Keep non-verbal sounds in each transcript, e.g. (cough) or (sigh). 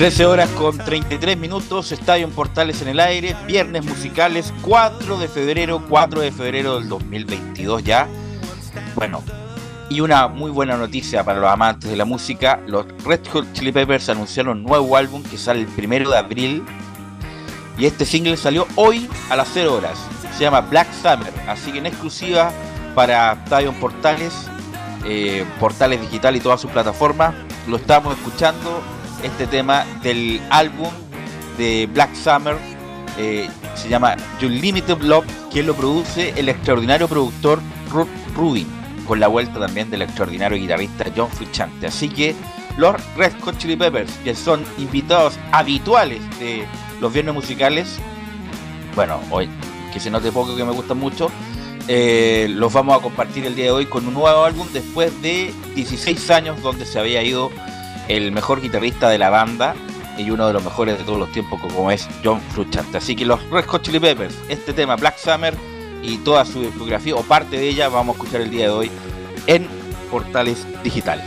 Trece horas con 33 minutos, Estadio en Portales en el aire, viernes musicales 4 de febrero, 4 de febrero del 2022 ya. Bueno, y una muy buena noticia para los amantes de la música, los Red Hot Chili Peppers anunciaron un nuevo álbum que sale el primero de abril y este single salió hoy a las 0 horas. Se llama Black Summer, así que en exclusiva para Estadio Portales, eh, Portales Digital y todas sus plataformas, lo estamos escuchando este tema del álbum de Black Summer. Eh, se llama Limited Love, que lo produce el extraordinario productor Ruth Rubin, con la vuelta también del extraordinario guitarrista John Frusciante. Así que los Red Hot Chili Peppers, que son invitados habituales de los viernes musicales, bueno, hoy que se note poco que me gusta mucho, eh, los vamos a compartir el día de hoy con un nuevo álbum después de 16 años donde se había ido el mejor guitarrista de la banda y uno de los mejores de todos los tiempos como es John Frusciante. Así que los Red Hot Chili Peppers, este tema Black Summer y toda su discografía o parte de ella vamos a escuchar el día de hoy en Portales Digital.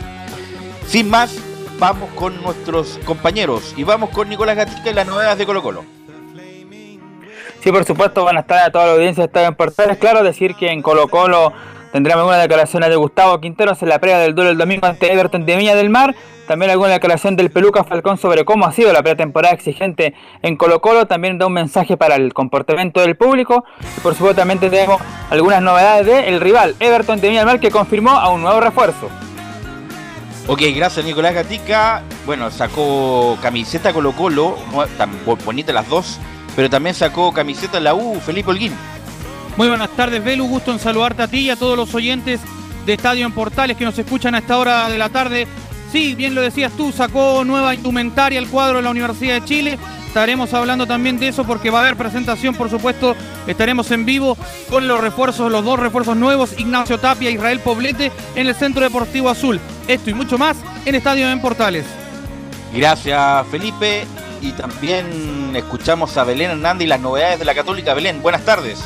Sin más, vamos con nuestros compañeros y vamos con Nicolás Gatica y las novedades de Colo Colo. Sí, por supuesto, van a estar a toda la audiencia está en Portales. Claro, decir que en Colo Colo tendremos algunas declaraciones de Gustavo Quinteros en la previa del duelo el domingo ante Everton de Viña del Mar. También alguna declaración del Peluca Falcón sobre cómo ha sido la pretemporada exigente en Colo Colo. También da un mensaje para el comportamiento del público. Y por supuesto también tenemos algunas novedades del rival Everton de Viña Mar que confirmó a un nuevo refuerzo. Ok, gracias Nicolás Gatica. Bueno, sacó camiseta Colo Colo, tan bonita las dos, pero también sacó camiseta la U, Felipe Holguín. Muy buenas tardes, Belu. Gusto en saludarte a ti y a todos los oyentes de Estadio en Portales que nos escuchan a esta hora de la tarde Sí, bien lo decías tú, sacó nueva indumentaria el cuadro de la Universidad de Chile. Estaremos hablando también de eso porque va a haber presentación, por supuesto. Estaremos en vivo con los refuerzos, los dos refuerzos nuevos, Ignacio Tapia e Israel Poblete, en el Centro Deportivo Azul. Esto y mucho más en Estadio en Portales. Gracias, Felipe. Y también escuchamos a Belén Hernández y las novedades de la Católica. Belén, buenas tardes.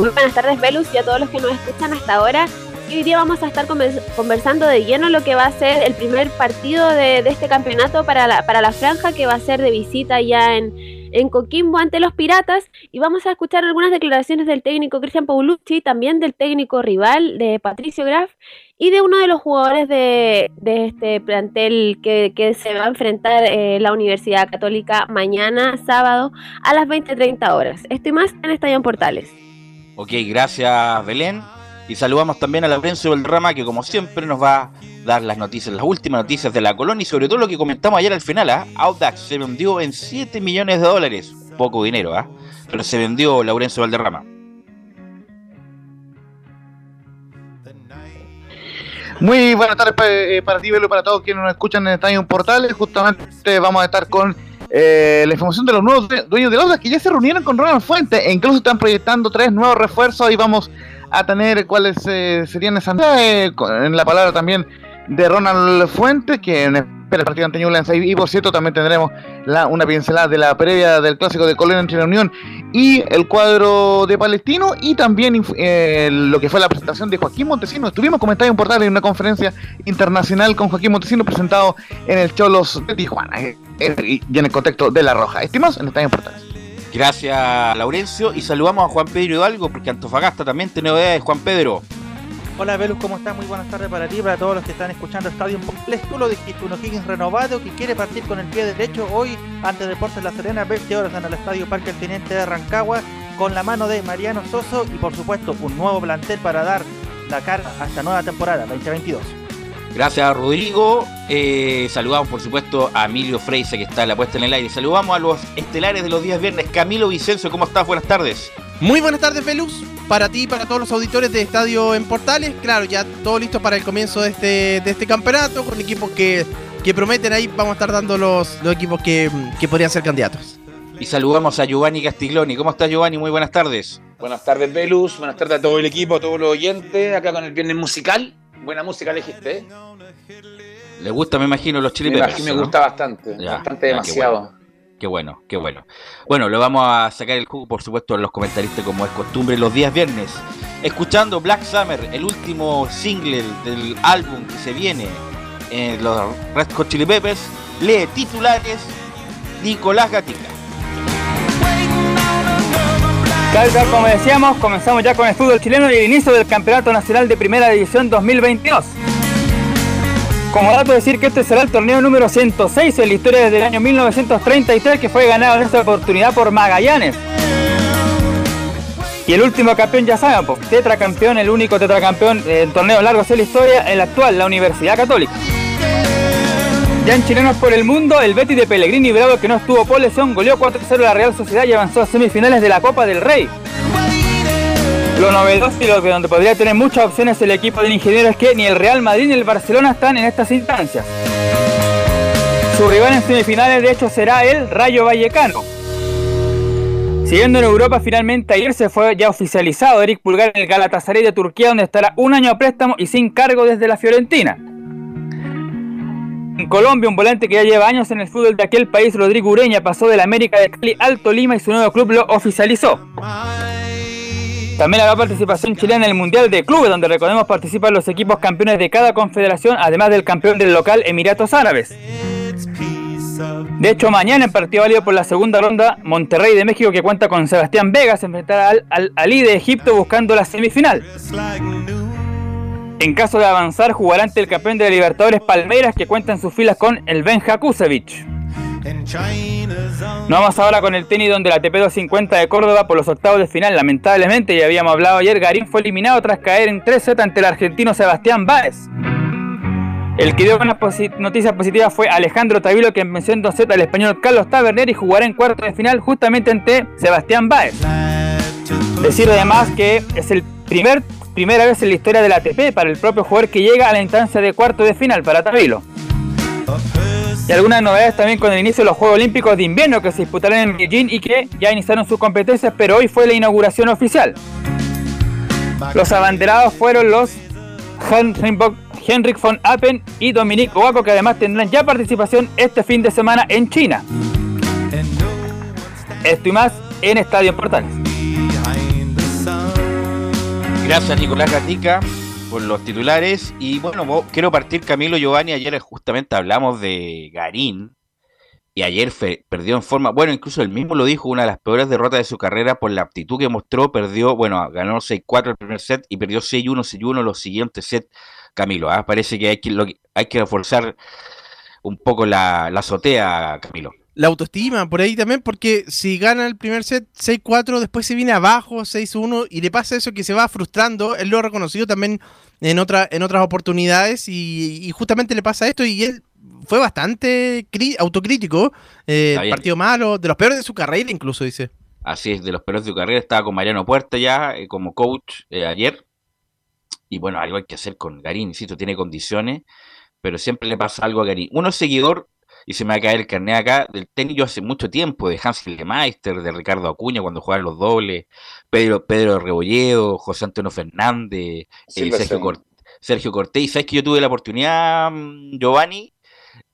Muy buenas tardes, Velus, y a todos los que nos escuchan hasta ahora. Y hoy día vamos a estar conversando de lleno lo que va a ser el primer partido de, este campeonato para la, para la franja, que va a ser de visita ya en, en Coquimbo ante los Piratas. Y vamos a escuchar algunas declaraciones del técnico Cristian Paulucci, también del técnico rival de Patricio Graf y de uno de los jugadores de, este plantel que, se va a enfrentar eh, la Universidad Católica mañana, sábado, a las 20.30 horas. Estoy más en Estadio Portales. Ok, gracias Belén. Y saludamos también a Laurencio Rama que como siempre nos va a dar las noticias, las últimas noticias de la colonia y sobre todo lo que comentamos ayer al final. Audax se vendió en 7 millones de dólares. Poco dinero, ¿ah? Pero se vendió Laurencio Valderrama. Muy buenas tardes eh, para ti, Velo, para todos quienes nos escuchan en Estadio Portales. Justamente vamos a estar con eh, la información de los nuevos dueños de Audax que ya se reunieron con Ronald Fuente e incluso están proyectando tres nuevos refuerzos y vamos a tener cuáles eh, serían esas eh, en la palabra también de Ronald Fuentes, que en el partido ante Newlands y por cierto también tendremos la, una pincelada de la previa del clásico de Colón entre la Unión y el cuadro de Palestino y también eh, lo que fue la presentación de Joaquín Montesino. Estuvimos comentando en portal en una conferencia internacional con Joaquín Montesino presentado en el Cholos de Tijuana y en el contexto de La Roja. Estimados en Estadio Portales. Gracias, Laurencio. Y saludamos a Juan Pedro Hidalgo, porque Antofagasta también tiene novedades. Juan Pedro. Hola, Velus, ¿cómo estás? Muy buenas tardes para ti para todos los que están escuchando Estadio Portales. Tú lo dijiste, un renovado que quiere partir con el pie derecho hoy ante Deportes La Serena, 20 horas en el Estadio Parque El Teniente de Rancagua, con la mano de Mariano Soso y, por supuesto, un nuevo plantel para dar la cara a esta nueva temporada 2022. Gracias, Rodrigo. Eh, saludamos, por supuesto, a Emilio Freise, que está en la puesta en el aire. Saludamos a los estelares de los días viernes. Camilo Vicencio, ¿cómo estás? Buenas tardes. Muy buenas tardes, Velus. Para ti y para todos los auditores de Estadio en Portales. Claro, ya todo listo para el comienzo de este, de este campeonato, con equipos que, que prometen ahí. Vamos a estar dando los, los equipos que, que podrían ser candidatos. Y saludamos a Giovanni Castiglioni. ¿Cómo estás, Giovanni? Muy buenas tardes. Buenas tardes, Velus. Buenas tardes a todo el equipo, a todos los oyentes. Acá con el viernes musical. Buena música elegiste, ¿eh? Le gusta, me imagino, los chili peppers. Me, me gusta bastante, bastante demasiado. Qué bueno. qué bueno, bueno. lo vamos a sacar el jugo, por supuesto, en los comentaristas, como es costumbre, los días viernes. Escuchando Black Summer, el último single del álbum que se viene en los Red Hot Chili Peppers, lee titulares Nicolás Gatica. Como decíamos, comenzamos ya con el fútbol chileno y el inicio del Campeonato Nacional de Primera División 2022. Como dato decir que este será el torneo número 106 en la historia desde el año 1933 que fue ganado en esta oportunidad por Magallanes. Y el último campeón ya saben, pues, tetracampeón, el único tetracampeón en torneos largos de la historia, el actual, la Universidad Católica. Ya en chilenos por el mundo, el Betty de Pellegrini Bravo que no estuvo por lesión goleó 4-0 a la Real Sociedad y avanzó a semifinales de la Copa del Rey. Lo novedoso y lo que donde podría tener muchas opciones el equipo de ingenieros es que ni el Real Madrid ni el Barcelona están en estas instancias. Su rival en semifinales de hecho será el Rayo Vallecano. Siguiendo en Europa, finalmente ayer se fue ya oficializado Eric Pulgar en el Galatasaray de Turquía, donde estará un año a préstamo y sin cargo desde la Fiorentina. En Colombia, un volante que ya lleva años en el fútbol de aquel país, Rodrigo Ureña, pasó del América de Cali Alto Lima y su nuevo club lo oficializó. También habrá participación chilena en el Mundial de Clubes, donde recordemos participan los equipos campeones de cada confederación, además del campeón del local Emiratos Árabes. De hecho, mañana en partido válido por la segunda ronda, Monterrey de México, que cuenta con Sebastián Vega, se enfrentará al, al Ali de Egipto buscando la semifinal. En caso de avanzar, jugará ante el campeón de Libertadores Palmeiras, que cuenta en sus filas con el Benja Kusevich. No vamos ahora con el tenis donde la TP250 de Córdoba por los octavos de final, lamentablemente, ya habíamos hablado ayer, Garín fue eliminado tras caer en 3-Z ante el argentino Sebastián Báez. El que dio una noticia positiva fue Alejandro Tavilo, que venció en 2-Z al español Carlos Taberner y jugará en cuarto de final justamente ante Sebastián Báez. Decir además que es el primer primera vez en la historia de la ATP para el propio jugador que llega a la instancia de cuarto de final para Tavilo. Y algunas novedades también con el inicio de los Juegos Olímpicos de Invierno que se disputarán en Beijing y que ya iniciaron sus competencias, pero hoy fue la inauguración oficial. Los abanderados fueron los Henrik von Appen y Dominique Oaco, que además tendrán ya participación este fin de semana en China. Esto y más en Estadio Portales. Gracias Nicolás Gatica. por los titulares. Y bueno, quiero partir, Camilo Giovanni. Ayer justamente hablamos de Garín. Y ayer perdió en forma. Bueno, incluso él mismo lo dijo, una de las peores derrotas de su carrera por la aptitud que mostró. Perdió, bueno, ganó 6-4 el primer set y perdió 6-1, 6-1 los siguientes sets. Camilo, ¿ah? parece que hay que, lo hay que reforzar un poco la, la azotea, Camilo. La autoestima por ahí también, porque si gana el primer set 6-4, después se viene abajo 6-1 y le pasa eso que se va frustrando. Él lo ha reconocido también en, otra, en otras oportunidades y, y justamente le pasa esto y él fue bastante autocrítico. eh, partido malo, de los peores de su carrera incluso, dice. Así es, de los peores de su carrera. Estaba con Mariano Puerta ya eh, como coach eh, ayer. Y bueno, algo hay que hacer con Garín, insisto, tiene condiciones, pero siempre le pasa algo a Garín. Uno es seguidor, y se me va a caer el carnet acá, del tenis yo hace mucho tiempo, de Hans Meister, de Ricardo Acuña cuando jugaban los dobles, Pedro, Pedro Rebolledo, José Antonio Fernández, eh. Sergio, Cor- Sergio Cortés. Sabes que yo tuve la oportunidad, mm, Giovanni,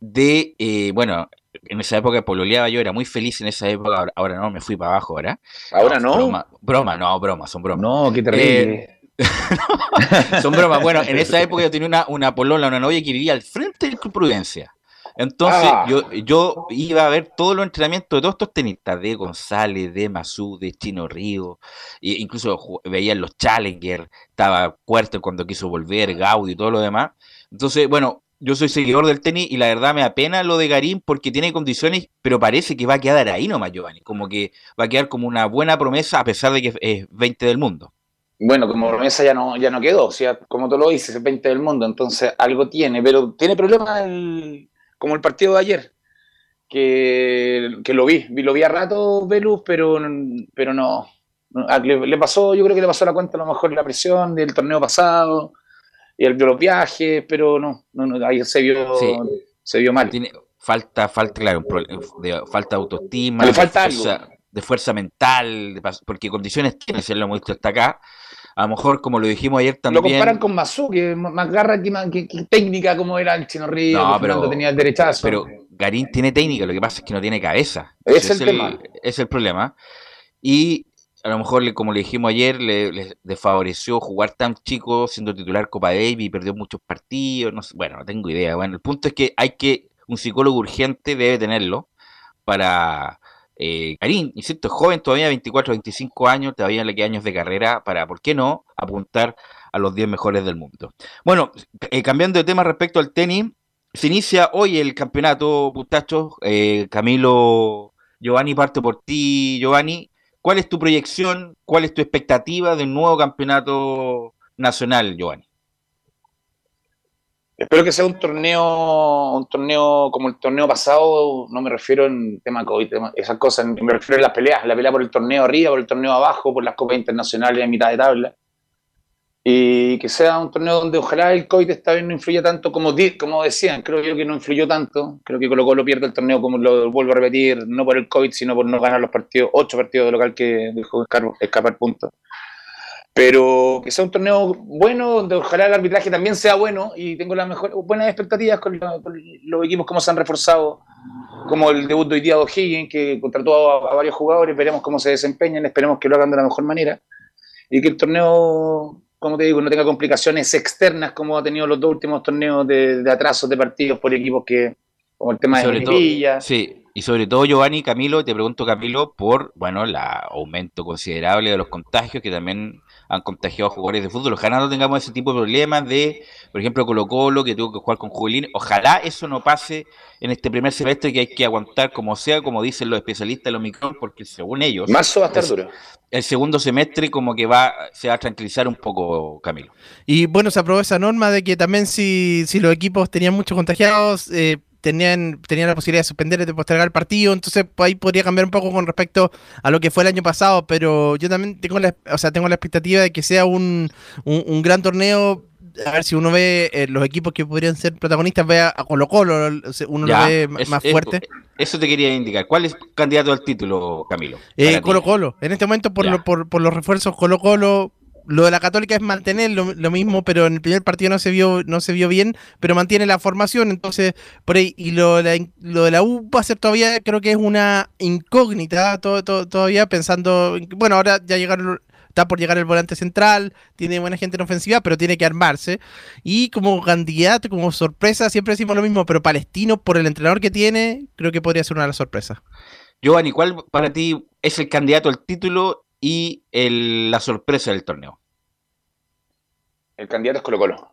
de, eh, bueno, en esa época pololeaba yo, era muy feliz en esa época, ahora, ahora no, me fui para abajo ahora. Ahora no. Broma, broma, no, broma, son bromas. No, qué terrible. (laughs) Son bromas. Bueno, en esa época yo tenía una, una polola, una novia que vivía al frente del Club Prudencia. Entonces Ah. yo, yo iba a ver todos los entrenamientos de todos estos tenistas, de González, de Mazú, de Chino Río, e incluso ju- veía los Challenger, estaba Cuarto cuando quiso volver, Gaudi y todo lo demás. Entonces, bueno, yo soy seguidor del tenis y la verdad me apena lo de Garín porque tiene condiciones, pero parece que va a quedar ahí nomás, Giovanni, como que va a quedar como una buena promesa a pesar de que es 20 del mundo. Bueno, como promesa ya no, ya no quedó, o sea, como tú lo dices, es 20 del mundo, entonces algo tiene, pero tiene problemas el- como el partido de ayer, que, que lo vi, vi- lo vi a rato Velus, pero, pero no, le, le pasó, yo creo que le pasó la cuenta a lo mejor la presión del torneo pasado y el de los viajes, pero no, no, no, ahí se vio, Sí. se vio mal. tiene falta falta claro de, falta de autoestima Le falta de fuerza, de fuerza mental de porque condiciones tiene si lo hemos visto hasta acá a lo mejor como lo dijimos ayer Lo también comparan con Mazú, que es más garra que, más- que- que técnica como era el Chino Río, No, pero- tenía el derechazo. pero Garín tiene técnica lo que pasa es que no tiene cabeza Es Ese el tema. es el problema y a lo mejor como le dijimos ayer le, le desfavoreció jugar tan chico siendo titular Copa Davis y perdió muchos partidos no sé, bueno no tengo idea bueno el punto es que hay que un psicólogo urgente debe tenerlo para eh, Karim, insisto, joven todavía, 24, 25 años, todavía le quedan años de carrera para, ¿por qué no?, apuntar a los 10 mejores del mundo. Bueno, eh, cambiando de tema respecto al tenis, se inicia hoy el campeonato, muchachos. Eh, Camilo, Giovanni, parte por ti, Giovanni. ¿Cuál es tu proyección? ¿Cuál es tu expectativa del nuevo campeonato nacional, Giovanni? Espero que sea un torneo, un torneo como el torneo pasado, no me refiero en tema COVID, esas cosas, me refiero a las peleas, la pelea por el torneo arriba, por el torneo abajo, por las copas internacionales en mitad de tabla. Y que sea un torneo donde ojalá el COVID esta vez no influya tanto como, como decían, creo yo que no influyó tanto, creo que Colo Colo pierde el torneo, como lo vuelvo a repetir, no por el COVID, sino por no ganar los partidos, ocho partidos de local que dejó escapar puntos. Pero que sea un torneo bueno, donde ojalá el arbitraje también sea bueno y tengo las mejores, buenas expectativas con, la- con los equipos como se han reforzado, como el debut de hoy día de O'Higgins, que contrató a, a varios jugadores, veremos cómo se desempeñan, esperemos que lo hagan de la mejor manera y que el torneo, como te digo, no tenga complicaciones externas como ha tenido los dos últimos torneos de, de atrasos de partidos por equipos que, como el tema de sobre todo, Melipilla. sí, y sobre todo Giovanni, Camilo, te pregunto Camilo por, bueno, el aumento considerable de los contagios que también han contagiado a jugadores de fútbol. Ojalá no tengamos ese tipo de problemas de, por ejemplo, Colo Colo, que tuvo que jugar con Jubilín. Ojalá eso no pase en este primer semestre que hay que aguantar como sea, como dicen los especialistas de los Omicron, porque según ellos, Marzo va a estar el- duro. el segundo semestre como que va, se va a tranquilizar un poco, Camilo. Y bueno, se aprobó esa norma de que también si, si los equipos tenían muchos contagiados, eh, tenían, tenían la posibilidad de suspender, de postergar el partido, entonces pues, ahí podría cambiar un poco con respecto a lo que fue el año pasado, pero yo también tengo la, o sea, tengo la expectativa de que sea un, un, un gran torneo. A ver si uno ve eh, los equipos que podrían ser protagonistas, ve a a Colo Colo, uno Ya, lo ve es- más es- fuerte. Eso te quería indicar. ¿Cuál es candidato al título, Camilo? Eh. Colo Colo. En este momento, por, lo- por, por los refuerzos Colo Colo, lo de la Católica es mantener lo, lo mismo, pero en el primer partido no se vio no se vio bien, pero mantiene la formación, entonces por ahí y lo, la de la U va a ser todavía creo que es una incógnita to- to- todavía pensando, bueno, ahora ya llegaron está por llegar el volante central, tiene buena gente en ofensiva, pero tiene que armarse. Y como candidato, como sorpresa, siempre decimos lo mismo, pero Palestino, por el entrenador que tiene, creo que podría ser una de las sorpresas. Giovanni, ¿cuál para ti es el candidato al título y el- la sorpresa del torneo? El candidato es Colo Colo.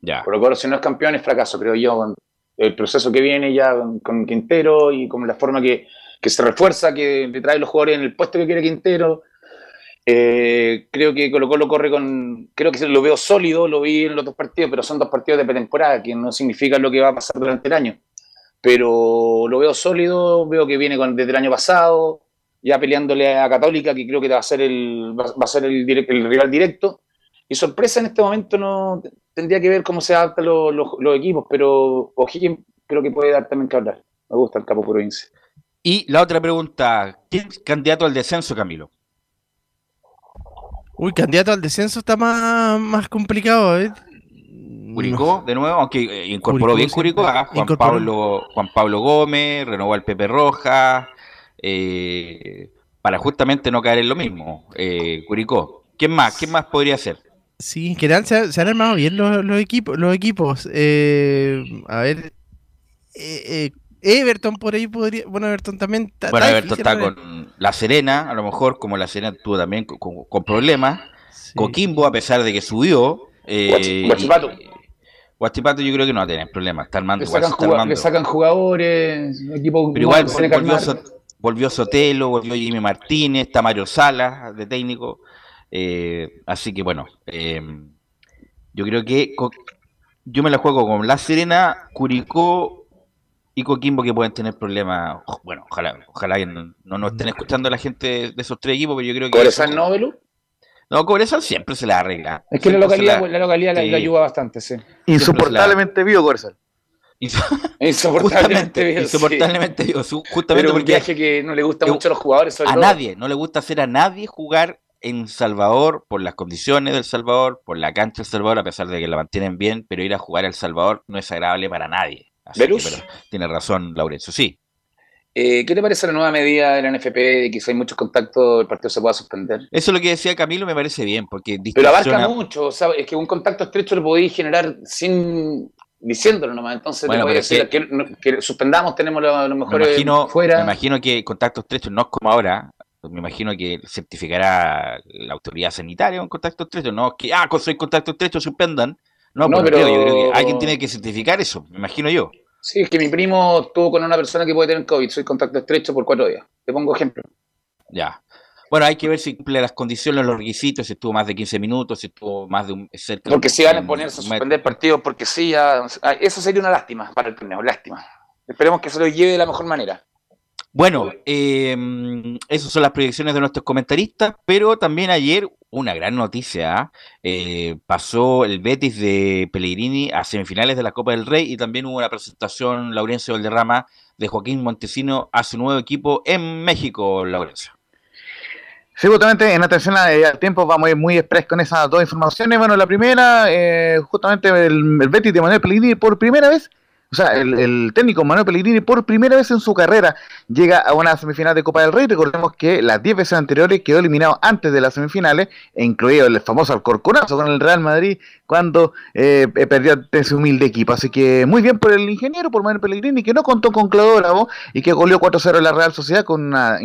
Ya. Colo Colo, si no es campeón, es fracaso, creo yo. con El proceso que viene ya con, Quintero y con la forma que, que se refuerza, que le trae los jugadores en el puesto que quiere Quintero. Eh, creo que Colo Colo corre con. Creo que lo veo sólido, lo vi en los dos partidos, pero son dos partidos de pretemporada, que no significa lo que va a pasar durante el año. Pero lo veo sólido, veo que viene con, desde el año pasado, ya peleándole a Católica, que creo que va a ser el, va, a ser el, el rival directo. Y sorpresa en este momento no tendría que ver cómo se adaptan los, los- los equipos, pero O'Higgins creo que puede dar también que hablar. Me gusta el capo provincia. Y la otra pregunta, ¿quién es candidato al descenso, Camilo? Uy, candidato al descenso está más, más complicado, ¿eh? Curicó, de nuevo, aunque eh, incorporó Curicó bien. Curicó, ah, Juan, Incorporó. Pablo, Juan Pablo Gómez, renovó al Pepe Roja, eh, para justamente no caer en lo mismo, eh, Curicó. ¿Quién más? ¿Quién más podría ser? Sí, en general se, se han armado bien los, los equipos. Los equipos. Eh, a ver. eh, eh, Everton por ahí podría. Bueno, Everton también. está- Bueno, difícil, está ver. con La Serena, a lo mejor como La Serena tuvo también con, con- con problemas. Sí. Coquimbo, a pesar de que subió. eh, Guachi- Guachipato. yo creo que no va a tener problemas. Está armando, Le sacan, está armando. le sacan jugadores, un equipo Pero igual volvió, volvió Sotelo, volvió Jimmy Martínez, está Mario Salas de técnico. eh, así que bueno, eh, yo creo que yo me la juego con La Serena, Curicó y Coquimbo que pueden tener problemas. Bueno, ojalá, ojalá que no, no nos estén escuchando la gente de esos tres equipos, pero yo creo que. Cobresal no, Belu? No, Cobresal siempre se la arregla. Es que la localidad, la localidad la, sí. la ayuda bastante, sí. Insoportablemente vivo, Corsal. (laughs) Insoportablemente bien, sí. Insoportablemente, digo, su- Pero justamente un porque viaje que no le gusta mucho a los jugadores, sobre a todo. nadie, no le gusta hacer a nadie jugar en Salvador por las condiciones del Salvador, por la cancha del Salvador, a pesar de que la mantienen bien, pero ir a jugar al Salvador no es agradable para nadie. Así que, ¿Velus? pero tiene razón, Laurencio, sí. Eh, ¿Qué te parece la nueva medida de la NFP de que si hay muchos contactos el partido se pueda suspender? Eso es lo que decía Camilo, me parece bien, porque Pero abarca mucho, o sea, es que un contacto estrecho lo podéis generar sin diciéndolo nomás, entonces Bueno, te voy a pero es decir que, no- que suspendamos, tenemos los, los me mejores imagino, fuera. me imagino que contacto estrecho no es como ahora. Me imagino que certificará la autoridad sanitaria un contacto estrecho, no que, ah, soy contacto estrecho, suspendan. No, No, no pero- creo, yo creo que alguien tiene que certificar eso, me imagino yo. Sí, es que mi primo estuvo con una persona que puede tener COVID, soy contacto estrecho por cuatro días. Te pongo ejemplo. Ya. Bueno, hay que ver si cumple las condiciones, los requisitos, si estuvo más de 15 minutos, si estuvo más de un cerca Porque si van a ponerse a suspender partidos, porque sí, ya- ah, eso sería una lástima para el torneo, lástima. Esperemos que se lo lleve de la mejor manera. Bueno, eh, esas son las proyecciones de nuestros comentaristas, pero también ayer una gran noticia, ¿ah? Eh, pasó el Betis de Pellegrini a semifinales de la Copa del Rey y también hubo una presentación, Laurencio Valderrama, de Joaquín Montesino a su nuevo equipo en México, Laurencio. Sí, justamente en atención a- eh, al tiempo vamos a ir muy express con esas dos informaciones. Bueno, la primera, eh, justamente el, el Betis de Manuel Pellegrini por primera vez, o sea, el, técnico Manuel Pellegrini por primera vez en su carrera llega a una semifinal de Copa del Rey. Recordemos que las 10 veces anteriores quedó eliminado antes de las semifinales, e incluido el famoso Alcorconazo con el Real Madrid cuando eh, eh, perdió ante ese humilde equipo. Así que muy bien por el ingeniero, por Manuel Pellegrini, que no contó con Claudio Bravo y que goleó 4-0 en la Real Sociedad con una,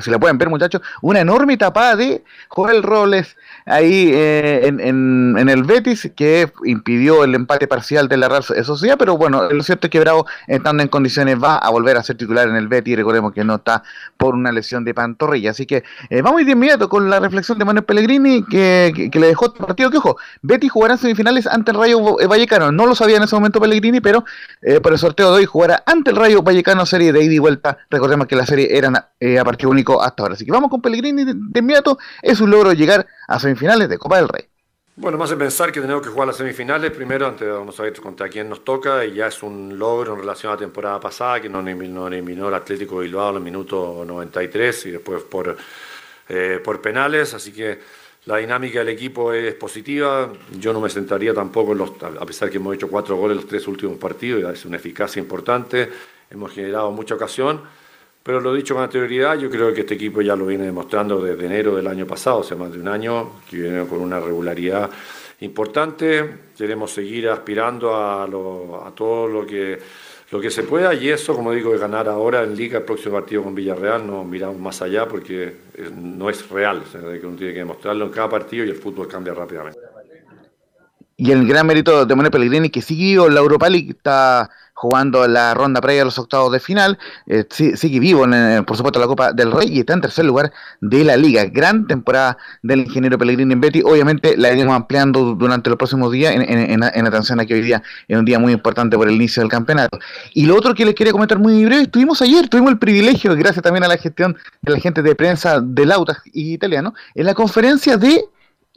si la pueden ver muchachos, una enorme tapada de Joel Robles ahí eh, en, en- en el Betis que impidió el empate parcial de la Real Sociedad, pero bueno, lo cierto es que Bravo estando en condiciones va a volver a ser titular en el Betis, recordemos que no está por una lesión de pantorrilla, así que eh, vamos de inmediato con la reflexión de Manuel Pellegrini que, le dejó este partido, que ojo, Betis jugará semifinales ante el Rayo Vallecano, no lo sabía en ese momento Pellegrini, pero eh, por el sorteo de hoy jugará ante el Rayo Vallecano serie de ida y vuelta. Recordemos que la serie era eh, a partido único hasta ahora. Así que vamos con Pellegrini de inmediato. Es un logro llegar a semifinales de Copa del Rey. Bueno, más de pensar que tenemos que jugar las semifinales, primero antes vamos a ver contra quién nos toca y ya es un logro en relación a la temporada pasada que nos eliminó, eliminó el Atlético Bilbao en el minuto 93 y después por, eh, por penales, así que la dinámica del equipo es positiva, yo no me sentaría tampoco, en los, a pesar que hemos hecho cuatro goles los tres últimos partidos, es una eficacia importante, hemos generado mucha ocasión, Pero lo dicho con anterioridad, yo creo que este equipo ya lo viene demostrando desde enero del año pasado, o sea, más de un año, que viene con una regularidad importante. Queremos seguir aspirando a, lo- a todo lo que, lo que se pueda y eso, como digo, de ganar ahora en Liga el próximo partido con Villarreal, no miramos más allá porque eh, no es real, o sea, que uno tiene que demostrarlo en cada partido y el fútbol cambia rápidamente. Y el gran mérito de Manuel Pellegrini que en la Europa League, está jugando la ronda previa a los octavos de final, eh, sigue vivo en, por supuesto la Copa del Rey y está en tercer lugar de la liga. Gran temporada del ingeniero Pellegrini en Betty, obviamente la iremos ampliando durante los próximos días en, en, en, en atención a que hoy día es un día muy importante por el inicio del campeonato. Y lo otro que les quería comentar muy breve, estuvimos ayer, tuvimos el privilegio, gracias también a la gestión de la gente de prensa del Autas italiano, en la conferencia de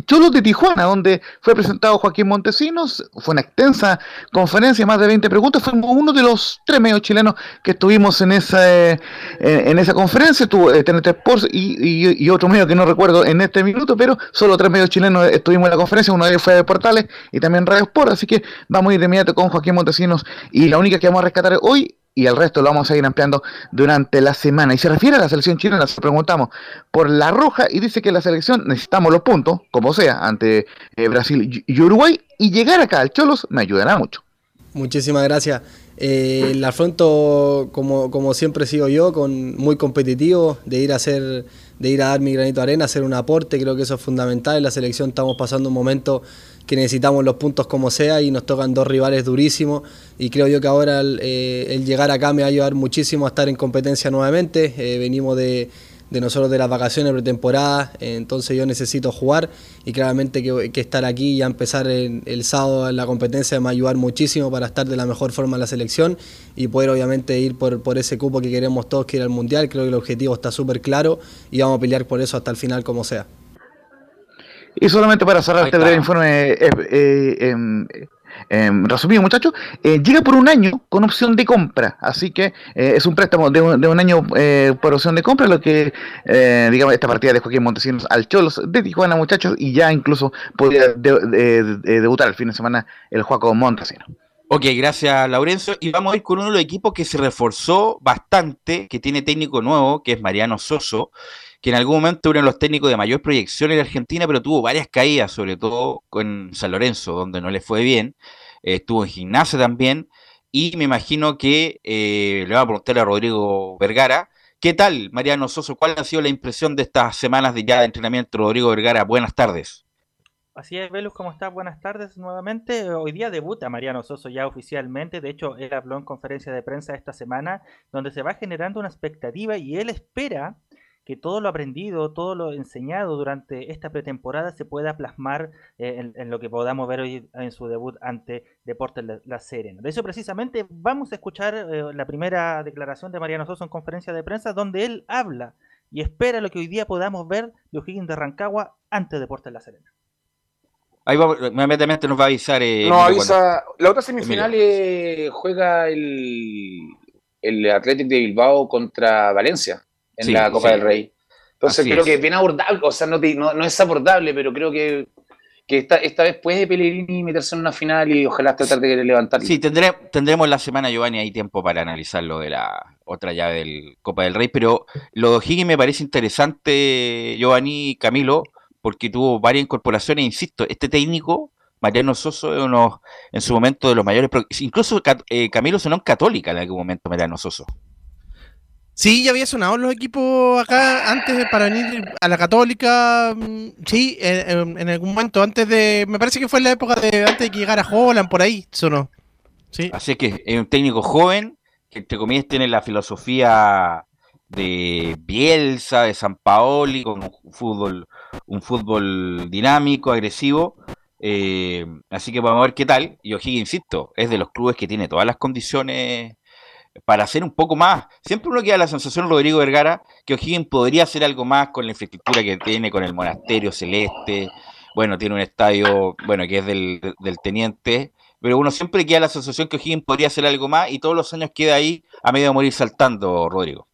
Cholos de Tijuana, donde fue presentado Joaquín Montesinos, fue una extensa conferencia, más de 20 preguntas, fuimos uno de los tres medios chilenos que estuvimos en esa, eh, en esa conferencia, estuvo eh, TNT Sports y, y- otro medio que no recuerdo en este minuto, pero solo tres medios chilenos estuvimos en la conferencia, uno de ellos fue de Portales y también Radio Sport, así que vamos a ir de inmediato con Joaquín Montesinos y la única que vamos a rescatar hoy y el resto lo vamos a ir ampliando durante la semana. Y se refiere a la selección chilena, se preguntamos por la roja y dice que la selección necesitamos los puntos, como sea, ante eh, Brasil y Uruguay, y llegar acá al Cholos me ayudará mucho. Muchísimas gracias. Eh, la afronto como, como siempre sigo yo, con muy competitivo, de ir a hacer, de ir a dar mi granito de arena, hacer un aporte, creo que eso es fundamental. En la selección estamos pasando un momento que necesitamos los puntos como sea y nos tocan dos rivales durísimos y creo yo que ahora el, eh, llegar acá me va a ayudar muchísimo a estar en competencia nuevamente. Eh, venimos de, de nosotros de las vacaciones pretemporada, eh, entonces yo necesito jugar y claramente que, estar aquí y empezar el, el sábado en la competencia me va a ayudar muchísimo para estar de la mejor forma en la selección y poder obviamente ir por, por ese cupo que queremos todos que ir al Mundial, creo que el objetivo está súper claro y vamos a pelear por eso hasta el final como sea. Y solamente para cerrar este breve informe eh, eh, em, em, resumido, muchachos, eh, llega por un año con opción de compra, así que es un préstamo de un, de un año por opción de compra, lo que, digamos, esta partida de Joaquín Montesinos al Cholos de Tijuana, muchachos, y ya incluso podría de- de- de- debutar el fin de semana el Joaco Montesinos. Ok, gracias Laurencio. Y vamos a ir con uno de los equipos que se reforzó bastante, que tiene técnico nuevo, que es Mariano Soso, que en algún momento uno de los técnicos de mayor proyección en Argentina, pero tuvo varias caídas, sobre todo con San Lorenzo, donde no le fue bien. Eh, estuvo en gimnasia también. Y me imagino que eh, le va a preguntar a Rodrigo Vergara. ¿Qué tal, Mariano Soso? ¿Cuál ha sido la impresión de estas semanas de ya de entrenamiento, Rodrigo Vergara? Buenas tardes. Así es, Velus, ¿cómo estás? Buenas tardes nuevamente. Hoy día debuta Mariano Soso ya oficialmente. De hecho, él habló en conferencia de prensa esta semana, donde se va generando una expectativa y él espera que todo lo aprendido, todo lo enseñado durante esta pretemporada se pueda plasmar eh, en, en lo que podamos ver hoy en su debut ante Deportes La, La Serena. De eso precisamente vamos a escuchar eh, la primera declaración de Mariano Soso en conferencia de prensa, donde él habla y espera lo que hoy día podamos ver de O'Higgins de Rancagua ante Deportes La Serena. Ahí va, inmediatamente nos va a avisar. eh, No, cuando- avisa. La otra semifinal eh, juega el, el Athletic de Bilbao contra Valencia en Sí, la Copa sí. del Rey. Entonces Así creo es. que es bien abordable, o sea, no, te- no, no es abordable, pero creo que, que esta, esta vez puede Pellegrini meterse en una final y ojalá tratar de levantarlo. Sí, tendré- tendremos la semana, Giovanni, ahí tiempo para analizar lo de la otra llave del Copa del Rey, pero lo de O'Higgins me parece interesante, Giovanni y Camilo, porque tuvo varias incorporaciones, insisto, este técnico, Mariano Soso, es uno en su momento de los mayores, incluso eh, Camilo sonó en Católica en algún momento, Mariano Soso. Sí, ya había sonado los equipos acá antes para venir a la Católica. mm, Sí, en, algún momento, antes de. Me parece que fue en la época de antes de que llegara Holland, por ahí sonó. Sí. Así que es un técnico joven, que entre comillas tiene la filosofía de Bielsa, de San Paoli, con un fútbol, un fútbol dinámico, agresivo. eh, así que vamos a ver qué tal. Y O'Higgins, insisto, es de los clubes que tiene todas las condiciones para hacer un poco más. Siempre uno queda la sensación, Rodrigo Vergara, que O'Higgins podría hacer algo más con la infraestructura que tiene, con el monasterio celeste. Bueno, tiene un estadio, bueno, que es del, teniente, pero uno siempre queda la sensación que O'Higgins podría hacer algo más y todos los años queda ahí a medio de morir saltando, Rodrigo.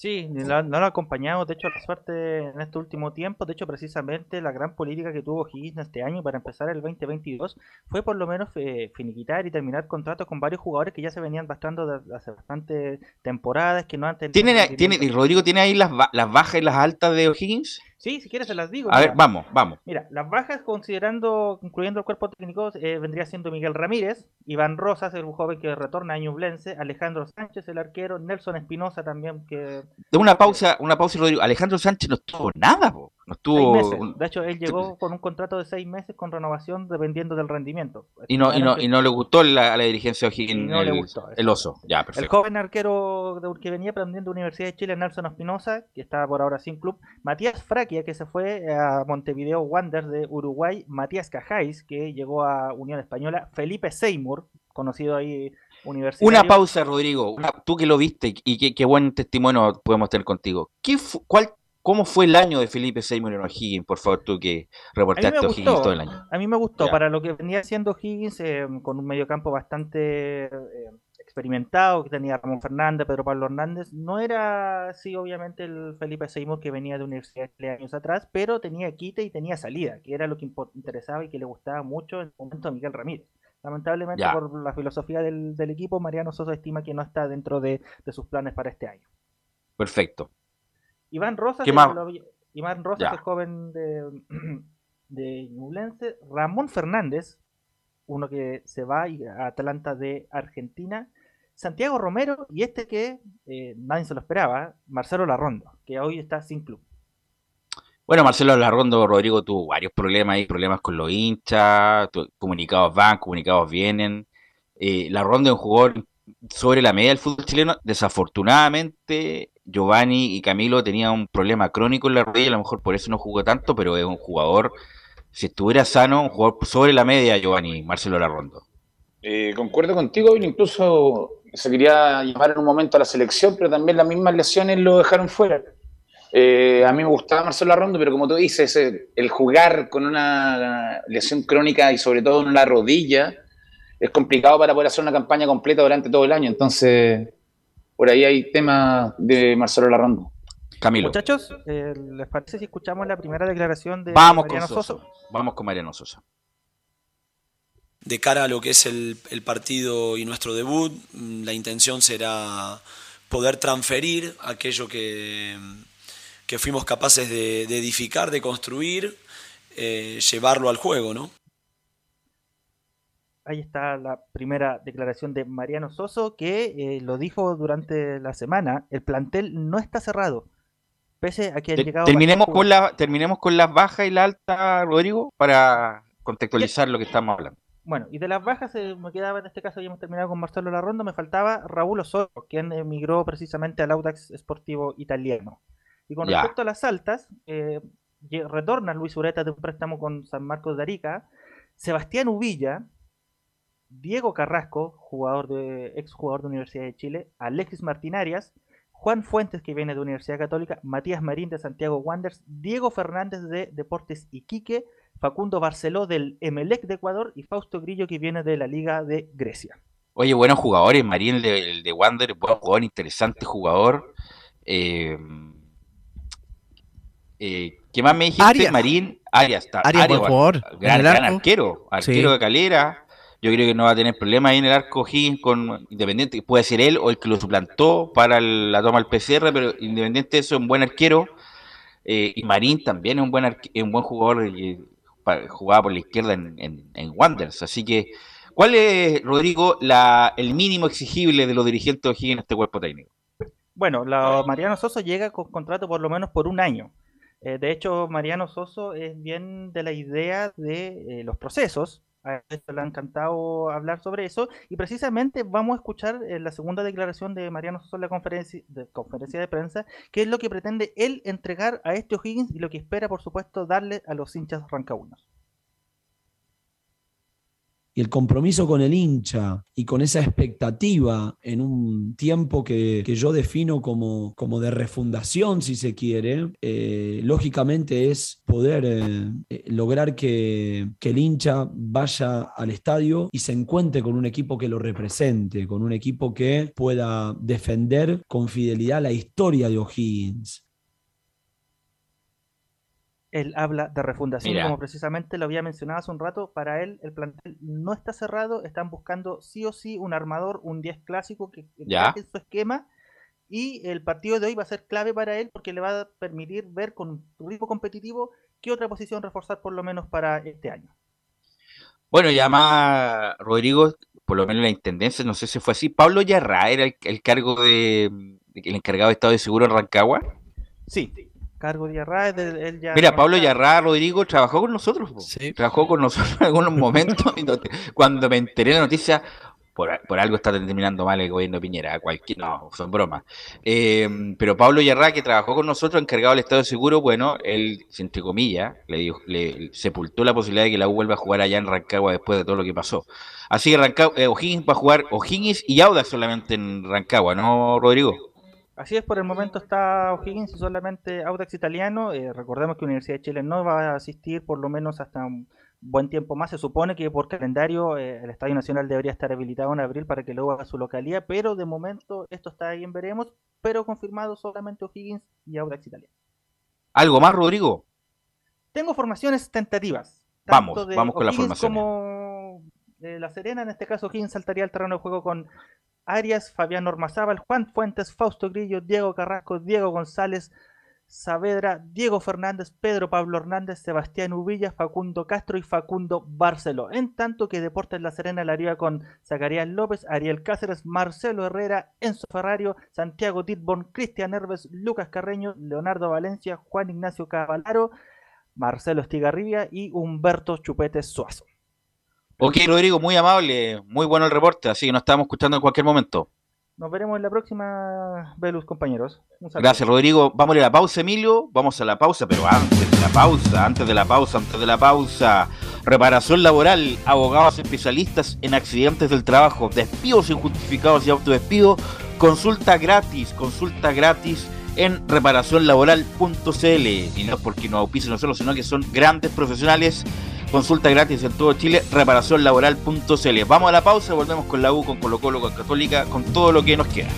Sí, no, lo- no lo ha acompañado, de hecho, la suerte en este último tiempo. De hecho, precisamente la gran política que tuvo Higgins este año para empezar el 2022 fue por lo menos eh, finiquitar y terminar contratos con varios jugadores que ya se venían bastando de hace bastantes temporadas, que no han tenido ¿Tiene, tiene, y Rodrigo tiene ahí las, las bajas y las altas de O'Higgins? Sí, si quieres se las digo. A ver, vamos, vamos. Mira, las bajas, considerando, incluyendo el cuerpo técnico, eh, vendría siendo Miguel Ramírez, Iván Rosas, el joven que retorna a Ñublense, Alejandro Sánchez, el arquero, Nelson Espinosa también, que De una pausa, una pausa, Rodrigo. Alejandro Sánchez no estuvo nada, po. No estuvo. De hecho, él llegó con un contrato de seis meses con renovación dependiendo del rendimiento. Y no, y no, y no le gustó la, a la dirigencia de O'Higgins no le el, gustó, el oso. Ya, El perfecto. joven arquero de- que venía aprendiendo de Universidad de Chile, Nelson Espinosa, que está por ahora sin club. Matías Fraquia, que se fue a Montevideo Wanderers de Uruguay. Matías Cajáis, que llegó a Unión Española. Felipe Seymour, conocido ahí universitario. Una pausa, Rodrigo. Una- tú que lo viste y qué, qué buen testimonio podemos tener contigo. ¿Qué cuál, ¿Cómo fue el año de Felipe Seymour en O'Higgins? Por favor, tú que reportaste a O'Higgins todo el año. a mí me gustó Ya. para lo que venía haciendo Higgins eh, con un mediocampo bastante eh, experimentado, que tenía Ramón Fernández, Pedro Pablo Hernández. No era, sí, obviamente, el Felipe Seymour que venía de Universidad de años atrás, pero tenía quite y tenía salida, que era lo que interesaba y que le gustaba mucho en el momento a Miguel Ramírez. Lamentablemente, Ya. por la filosofía del, del equipo, Mariano Sosa estima que no está dentro de, de sus planes para este año. Perfecto. Iván Rosas, ¿Qué el- Iván Rosas, el joven de, (clears throat) de Ñublense. Ramón Fernández, uno que se va a Atlanta de Argentina. Santiago Romero y este que eh, nadie se lo esperaba, Marcelo Larrondo, que hoy está sin club. Bueno, Marcelo Larrondo, Rodrigo tuvo varios problemas ahí, problemas con los hinchas, comunicados van, comunicados vienen. Eh, Larrondo es un jugador sobre la media del fútbol chileno. Desafortunadamente, Giovanni y Camilo tenían un problema crónico en la rodilla, a lo mejor por eso no jugó tanto, pero es un jugador, si estuviera sano, un jugador sobre la media, Giovanni, Marcelo Larrondo. Eh, concuerdo contigo, incluso se quería llamar en un momento a la selección, pero también las mismas lesiones lo dejaron fuera. Eh, a mí me gustaba Marcelo Arrondo, pero como tú dices, eh, el jugar con una lesión crónica y sobre todo en la rodilla es complicado para poder hacer una campaña completa durante todo el año. Entonces, por ahí hay temas de Marcelo Larrondo. Camilo. Muchachos, eh, ¿les parece si escuchamos la primera declaración de Vamos con Mariano Sosa. Sosa? Vamos con Mariano Sosa. de cara a lo que es el, el partido y nuestro debut, mm, la intención será poder transferir aquello que, que fuimos capaces de, de edificar, de construir, eh, llevarlo al juego, ¿no? Ahí está la primera declaración de Mariano Soso, que eh, lo dijo durante la semana. El plantel no está cerrado. Pese a que han Te- llegado. terminemos, con la, terminemos con las bajas y la alta, Rodrigo, para contextualizar lo que estamos hablando. Bueno, y de las bajas eh, me quedaba en este caso, ya hemos terminado con Marcelo Larrondo, me faltaba Raúl Osorio, quien emigró precisamente al Audax Sportivo Italiano. Y con Ya. respecto a las altas, eh, retorna Luis Ureta de un préstamo con San Marcos de Arica, Sebastián Uvilla, Diego Carrasco, jugador de, ex jugador de Universidad de Chile, Alexis Martinarias, Juan Fuentes, que viene de Universidad Católica, Matías Marín de Santiago Wanderers, Diego Fernández de Deportes Iquique, Facundo Barceló del Emelec de Ecuador y Fausto Grillo, que viene de la Liga de Grecia. Oye, buenos jugadores, Marín el de, el de Wander, buen jugador, interesante jugador. Eh, eh, ¿Qué más me dijiste? Arias. Marín, Arias, está. Arias, buen jugador. Gran, arquero, arquero Sí. de calera. Yo creo que no va a tener problema ahí en el arco Higgins con Independiente, puede ser él o el que lo suplantó para la toma del PCR, pero Independiente de eso es un buen arquero. Eh, y Marín también es un buen, es un buen jugador, eh, jugaba por la izquierda en, en, en Wanderers. Así que, ¿cuál es, Rodrigo, la, el mínimo exigible de los dirigentes de Higgins en este cuerpo técnico? Bueno, la, Mariano Soso llega con contrato por lo menos por un año. Eh, de hecho, Mariano Soso es bien de la idea de eh, los procesos. A él le ha encantado hablar sobre eso. Y precisamente vamos a escuchar eh, la segunda declaración de Mariano Soso en la conferencia de, conferencia de prensa, que es lo que pretende él entregar a este O'Higgins y lo que espera, por supuesto, darle a los hinchas rancaunos. Y el compromiso con el hincha y con esa expectativa en un tiempo que, que yo defino como, como de refundación, si se quiere, eh, lógicamente es poder eh, eh, lograr que, que el hincha vaya al estadio y se encuentre con un equipo que lo represente, con un equipo que pueda defender con fidelidad la historia de O'Higgins. Él habla de refundación, Mira. como precisamente lo había mencionado hace un rato. Para él, el plantel no está cerrado. Están buscando sí o sí un armador, un 10 clásico que en su esquema. Y el partido de hoy va a ser clave para él porque le va a permitir ver con un ritmo competitivo qué otra posición reforzar por lo menos para este año. Bueno, ya más Rodrigo, por lo menos la intendencia, no sé si fue así. Pablo Yarra era el, el cargo de, de- el encargado de Estado de Seguro en Rancagua. Sí, cargo de de- él ya Mira, Pablo. Yarra, Rodrigo, trabajó con nosotros. Trabajó con nosotros en algunos momentos. (laughs) y no te- cuando me enteré de la noticia, por, por algo está terminando mal el gobierno de Piñera. Cualquier, no, son bromas. Eh, pero Pablo Yarra, que trabajó con nosotros, encargado del Estado de Seguro, bueno, él, entre comillas, le, dijo, le sepultó la posibilidad de que la U vuelva a jugar allá en Rancagua después de todo lo que pasó. Así que Rancagua, eh, O'Higgins va a jugar O'Higgins y Audax solamente en Rancagua, ¿no, Rodrigo? Así es, por el momento está O'Higgins y solamente Audax Italiano. Eh, recordemos que Universidad de Chile no va a asistir por lo menos hasta un buen tiempo más. Se supone que por calendario eh, el Estadio Nacional debería estar habilitado en abril para que luego haga su localidad, pero de momento esto está ahí en veremos, pero confirmado solamente O'Higgins y Audax Italiano. ¿Algo más, Rodrigo? Tengo formaciones tentativas. Vamos, de vamos con O'Higgins formaciones. Como de La Serena, en este caso O'Higgins saltaría al terreno de juego con Arias, Fabián Ormazábal, Juan Fuentes, Fausto Grillo, Diego Carrasco, Diego González, Saavedra, Diego Fernández, Pedro Pablo Hernández, Sebastián Uvilla, Facundo Castro y Facundo Barceló. En tanto que Deportes La Serena la haría con Zacarías López, Ariel Cáceres, Marcelo Herrera, Enzo Ferrario, Santiago Titborn, Cristian Herves, Lucas Carreño, Leonardo Valencia, Juan Ignacio Cavalaro, Marcelo Estigarribia y Humberto Chupete Suazo. Ok, Rodrigo, muy amable, muy bueno el reporte, así que nos estamos escuchando en cualquier momento. Nos veremos en la próxima, Velus, compañeros. Gracias, Rodrigo. Vamos a ir a la pausa, Emilio. Vamos a la pausa, pero antes de la pausa, antes de la pausa, antes de la pausa. Reparación laboral, abogados especialistas en accidentes del trabajo, despidos injustificados y autodespido. Consulta gratis, consulta gratis en reparacionlaboral.cl. Y no es porque nos auspicien nosotros, sino que son grandes profesionales. Consulta gratis en todo Chile, reparacionlaboral.cl. Vamos a la pausa, volvemos con la U, con Colo Colo, con Católica, con todo lo que nos queda.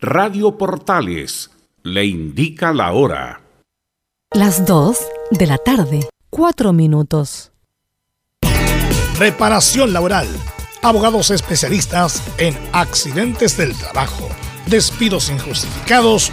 Radio Portales le indica la hora. Las 2 de la tarde, 4 minutos. Reparación laboral. Abogados especialistas en accidentes del trabajo, despidos injustificados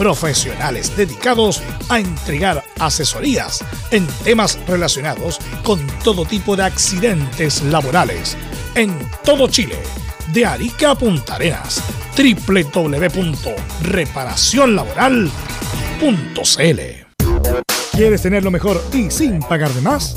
Profesionales dedicados a entregar asesorías en temas relacionados con todo tipo de accidentes laborales en todo Chile, de Arica a Punta Arenas. www.reparacionlaboral.cl ¿Quieres tener lo mejor y sin pagar de más?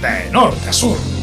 de norte a sur.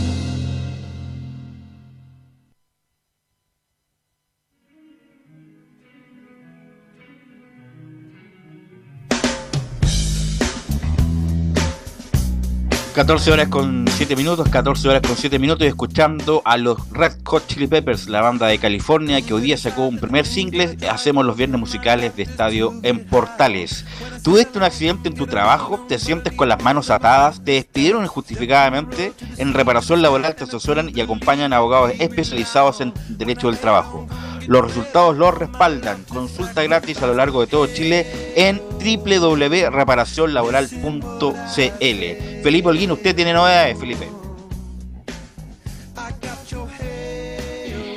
14 horas con 7 minutos, 14 horas con 7 minutos, y escuchando a los Red Hot Chili Peppers, la banda de California, que hoy día sacó un primer single. Hacemos los viernes musicales de estadio en Portales. ¿Tuviste un accidente en tu trabajo? ¿Te sientes con las manos atadas? ¿Te despidieron injustificadamente? En reparación laboral te asesoran y acompañan abogados especializados en derecho del trabajo. Los resultados los respaldan. Consulta gratis a lo largo de todo Chile en www.reparacionlaboral.cl. Felipe Holguín, usted tiene novedades, Felipe.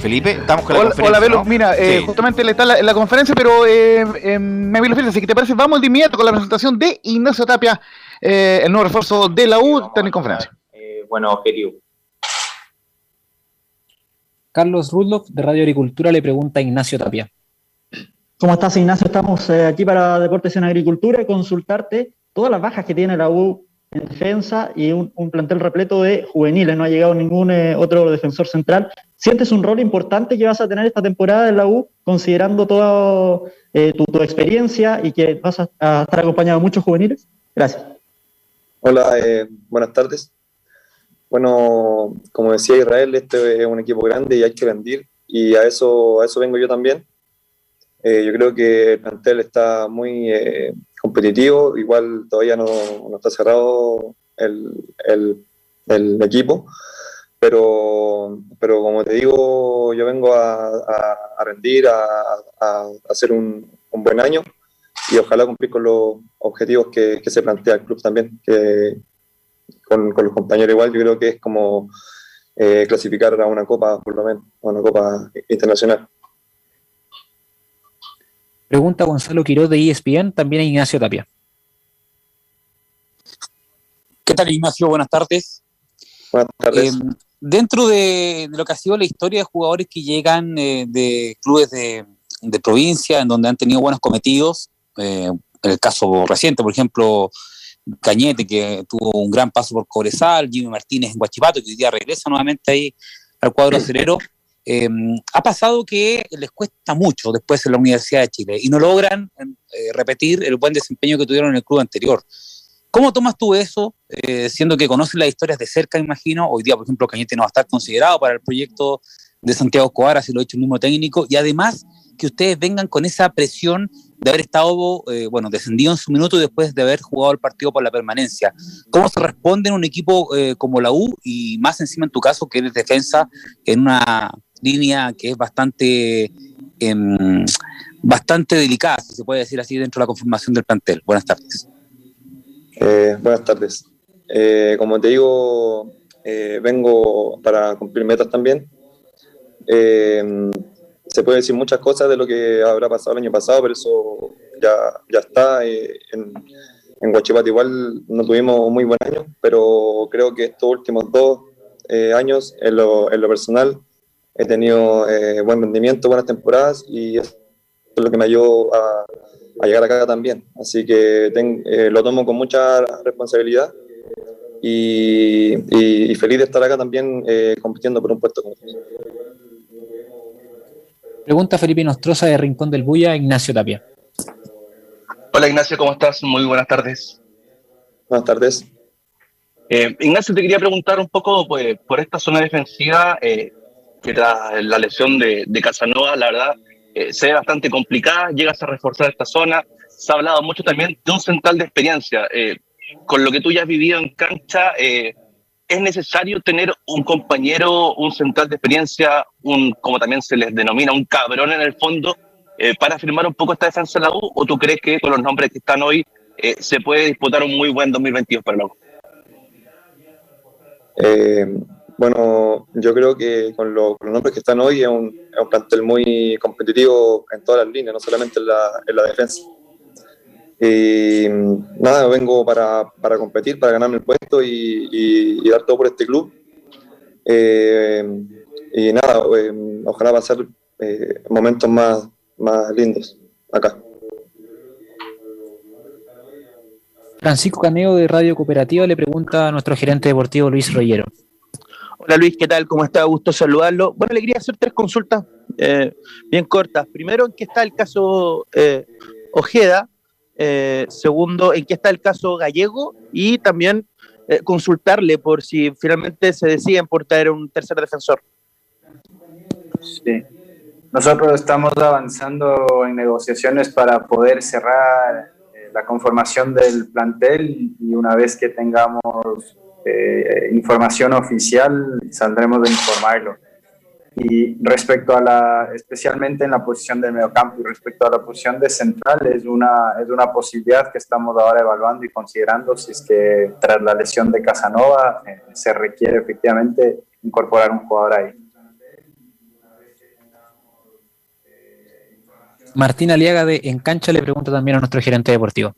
Felipe, estamos con la Hola, conferencia. hola, Velo. ¿no? Mira, eh, justamente le está la, la conferencia, pero eh, eh, me vi los así que te parece, vamos de inmediato con la presentación de Ignacio Tapia, eh, el nuevo refuerzo de la U, está en conferencia. bueno, objetivo. Carlos Rudloff de Radio Agricultura le pregunta a Ignacio Tapia. ¿Cómo estás, Ignacio? Estamos eh, aquí para Deportes en Agricultura y consultarte todas las bajas que tiene la U en defensa y un, un plantel repleto de juveniles. No ha llegado ningún eh, otro defensor central. ¿Sientes un rol importante que vas a tener esta temporada en la U, considerando toda eh, tu, tu experiencia y que vas a, a estar acompañado de muchos juveniles? Gracias. Hola, eh, buenas tardes. Bueno, como decía Israel, este es un equipo grande y hay que rendir y a eso, a eso vengo yo también. Eh, yo creo que el plantel está muy eh, competitivo, igual todavía no, no está cerrado el, el- el equipo, pero, pero como te digo, yo vengo a, a- a rendir, a, a- hacer un, un buen año y ojalá cumplir con los objetivos que, que se plantea el club también, que con, con los compañeros igual, yo creo que es como eh, clasificar a una copa, por lo menos, a una copa internacional. Pregunta Gonzalo Quiroz de ESPN, también a Ignacio Tapia. ¿Qué tal, Ignacio? Buenas tardes. Buenas tardes. Eh, dentro de, de lo que ha sido la historia de jugadores que llegan eh, de clubes de, de provincia, en donde han tenido buenos cometidos, eh, en el caso reciente, por ejemplo, Cañete, que tuvo un gran paso por Cobresal, Jimmy Martínez en Guachipato, que hoy día regresa nuevamente ahí al cuadro acerero, eh, ha pasado que les cuesta mucho después en la Universidad de Chile y no logran eh, repetir el buen desempeño que tuvieron en el club anterior. ¿Cómo tomas tú eso, eh, siendo que conoces las historias de cerca, imagino? Hoy día, por ejemplo, Cañete no va a estar considerado para el proyecto de Santiago Escobar, así lo ha dicho el mismo técnico, y además que ustedes vengan con esa presión de haber estado, eh, bueno, descendido en su minuto después de haber jugado el partido por la permanencia. ¿Cómo se responde en un equipo eh, como la U y más encima en tu caso, que eres defensa en una línea que es bastante, em, bastante delicada, si se puede decir así, dentro de la conformación del plantel? Buenas tardes. Eh, buenas tardes. Como te digo, vengo para cumplir metas también. Se puede decir muchas cosas de lo que habrá pasado el año pasado, pero eso ya, ya está. Eh, en, en igual no tuvimos muy buen año, pero creo que estos últimos dos eh, años, en lo, en lo personal, he tenido eh, buen rendimiento, buenas temporadas y eso es lo que me ayudó a, a llegar acá también. Así que eh, lo tomo con mucha responsabilidad y, feliz de estar acá también compitiendo por un puesto como este. Pregunta Felipe Nostroza de Rincón del Buya, Ignacio Tapia. Hola Ignacio, ¿cómo estás? Muy buenas tardes. Buenas tardes. Eh, Ignacio, te quería preguntar un poco pues, por esta zona defensiva eh, que tras la lesión de, de Casanova, la verdad, eh, se ve bastante complicada, llegas a reforzar esta zona. Se ha hablado mucho también de un central de experiencia. Eh, con lo que tú ya has vivido en cancha, eh, ¿es necesario tener un compañero, un central de experiencia, un, como también se les denomina, un cabrón en el fondo, eh, para firmar un poco esta defensa de la U? ¿O tú crees que con los nombres que están hoy eh, se puede disputar un muy buen 2022 para la U? Eh, bueno, yo creo que con, lo- con los nombres que están hoy es un, es un plantel muy competitivo en todas las líneas, no solamente en la, en la defensa. Y mm, nada, vengo para, para competir, para ganarme el puesto y, y- y dar todo por este club. Eh, y nada, eh, ojalá pasar eh, momentos más, más lindos acá. Francisco Caneo de Radio Cooperativa le pregunta a nuestro gerente deportivo Luis Rollero. Hola Luis, ¿qué tal? ¿Cómo está? Gusto saludarlo. Bueno, le quería hacer tres consultas eh, bien cortas. Primero, ¿en qué está el caso eh, Ojeda? Eh, segundo, ¿en qué está el caso Gallego? Y también eh, consultarle por si finalmente se deciden por traer un tercer defensor. Sí. Nosotros estamos avanzando en negociaciones para poder cerrar eh, la conformación del plantel y una vez que tengamos eh, información oficial saldremos de informarlo. Y respecto a la, especialmente en la posición del mediocampo y respecto a la posición de central, es una, es una posibilidad que estamos ahora evaluando y considerando si es que tras la lesión de Casanova eh, se requiere efectivamente incorporar un jugador ahí. Martín Aliaga de En Cancha le pregunta también a nuestro gerente deportivo.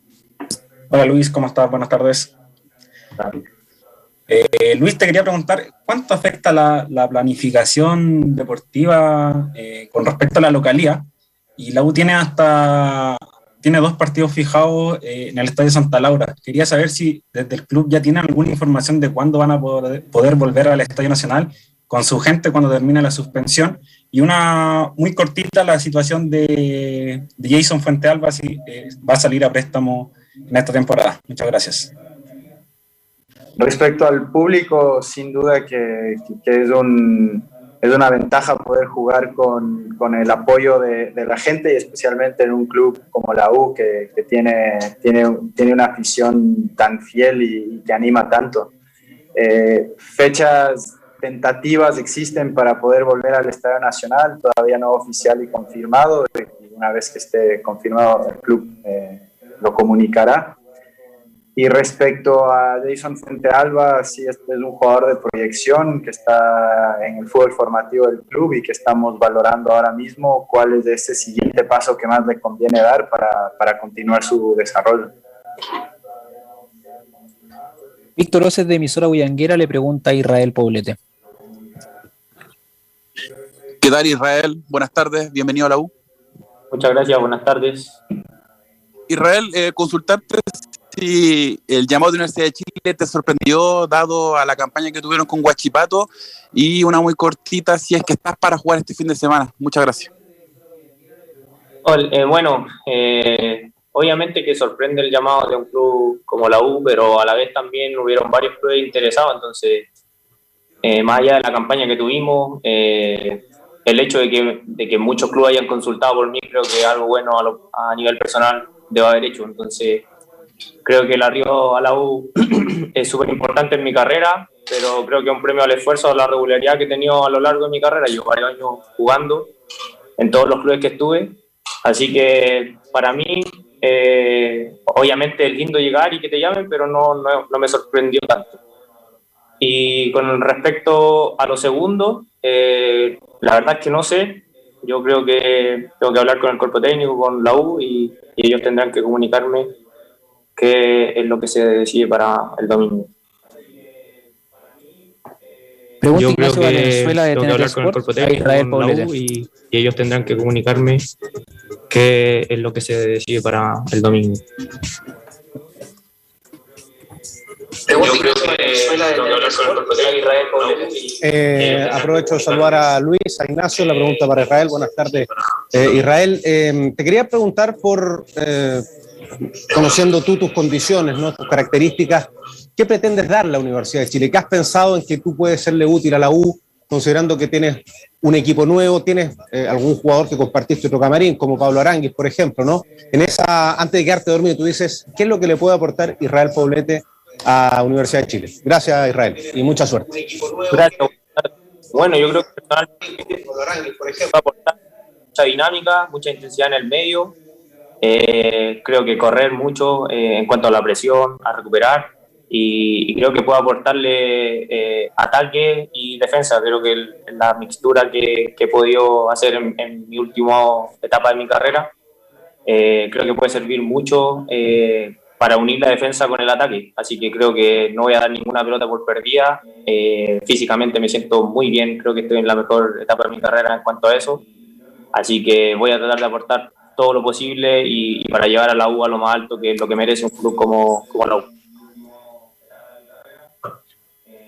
Hola Luis, ¿cómo estás? Buenas tardes. Eh, Luis, te quería preguntar, ¿cuánto afecta la, la planificación deportiva eh, con respecto a la localía? Y la U tiene hasta tiene dos partidos fijados eh, en el Estadio Santa Laura. Quería saber si desde el club ya tienen alguna información de cuándo van a poder, volver al Estadio Nacional con su gente cuando termine la suspensión. Y una muy cortita, la situación de, de Jason Fuentealba, si va a salir a préstamo en esta temporada. Muchas gracias. Respecto al público, sin duda que, que- es, un, es una ventaja poder jugar con, con el apoyo de, de la gente y especialmente en un club como la U que, que tiene, tiene, tiene una afición tan fiel y, y que anima tanto. Eh, fechas tentativas existen para poder volver al Estadio Nacional, todavía no oficial y confirmado. Una vez que esté confirmado, el club eh, lo comunicará. Y respecto a Jason Fuentealba, sí, este es un jugador de proyección que está en el fútbol formativo del club y que estamos valorando ahora mismo cuál es ese siguiente paso que más le conviene dar para, para continuar su desarrollo. Víctor Oces de emisora Bullanguera le pregunta a Israel Poblete. ¿Qué tal Israel? Buenas tardes, bienvenido a la U. Muchas gracias, buenas tardes. Israel, eh, consultarte si el llamado de la Universidad de Chile te sorprendió dado a la campaña que tuvieron con Guachipato y una muy cortita si es que estás para jugar este fin de semana. Muchas gracias. Eh, bueno, eh, obviamente que sorprende el llamado de un club como la U, pero a la vez también hubieron varios clubes interesados, entonces, eh, más allá de la campaña que tuvimos, eh, el hecho de que, de que muchos clubes hayan consultado por mí creo que algo bueno a, lo- a nivel personal debo haber hecho, entonces creo que el arribo a la U (clears throat) es súper importante en mi carrera, pero creo que es un premio al esfuerzo, a la regularidad que he tenido a lo largo de mi carrera, yo varios años jugando en todos los clubes que estuve, Así que para mí, eh, obviamente es lindo llegar y que te llamen, pero no, no, no me sorprendió tanto. Y con respecto a lo segundo, eh, la verdad es que no sé. Yo creo que tengo que hablar con el cuerpo técnico, con la U, y, y ellos tendrán que comunicarme qué es lo que se decide para el domingo. Pregunta Yo creo que Valenzuela de tengo que hablar con el cuerpo a técnico, Israel con y, y ellos tendrán que comunicarme qué es lo que se decide para el domingo. Eh, aprovecho de saludar a Luis, a Ignacio, la pregunta para Israel. Buenas tardes, eh, Israel. eh, te quería preguntar por, eh, conociendo tú tus condiciones, ¿no? tus características, ¿qué pretendes dar la Universidad de Chile? ¿Qué has pensado en que tú puedes serle útil a la U, considerando que tienes un equipo nuevo, tienes eh, algún jugador que compartiste otro camarín, como Pablo Aranguis, por ejemplo, ¿no? En esa, antes de quedarte dormido, tú dices, ¿qué es lo que le puede aportar Israel Poblete a Universidad de Chile? Gracias, Israel, y mucha suerte. Bueno, yo creo que personalmente va a aportar mucha dinámica, mucha intensidad en el medio. Eh, creo que correr mucho eh, en cuanto a la presión, a recuperar. Y, y creo que puede aportarle eh, ataque y defensa. Creo que el- la mixtura que, que he podido hacer en, en mi última etapa de mi carrera, eh, creo que puede servir mucho eh, para unir la defensa con el ataque. Así que creo que no voy a dar ninguna pelota por perdida. Eh, físicamente me siento muy bien, creo que estoy en la mejor etapa de mi carrera en cuanto a eso. Así que voy a tratar de aportar todo lo posible y, y para llevar a la U a lo más alto, que es lo que merece un club como, como la U.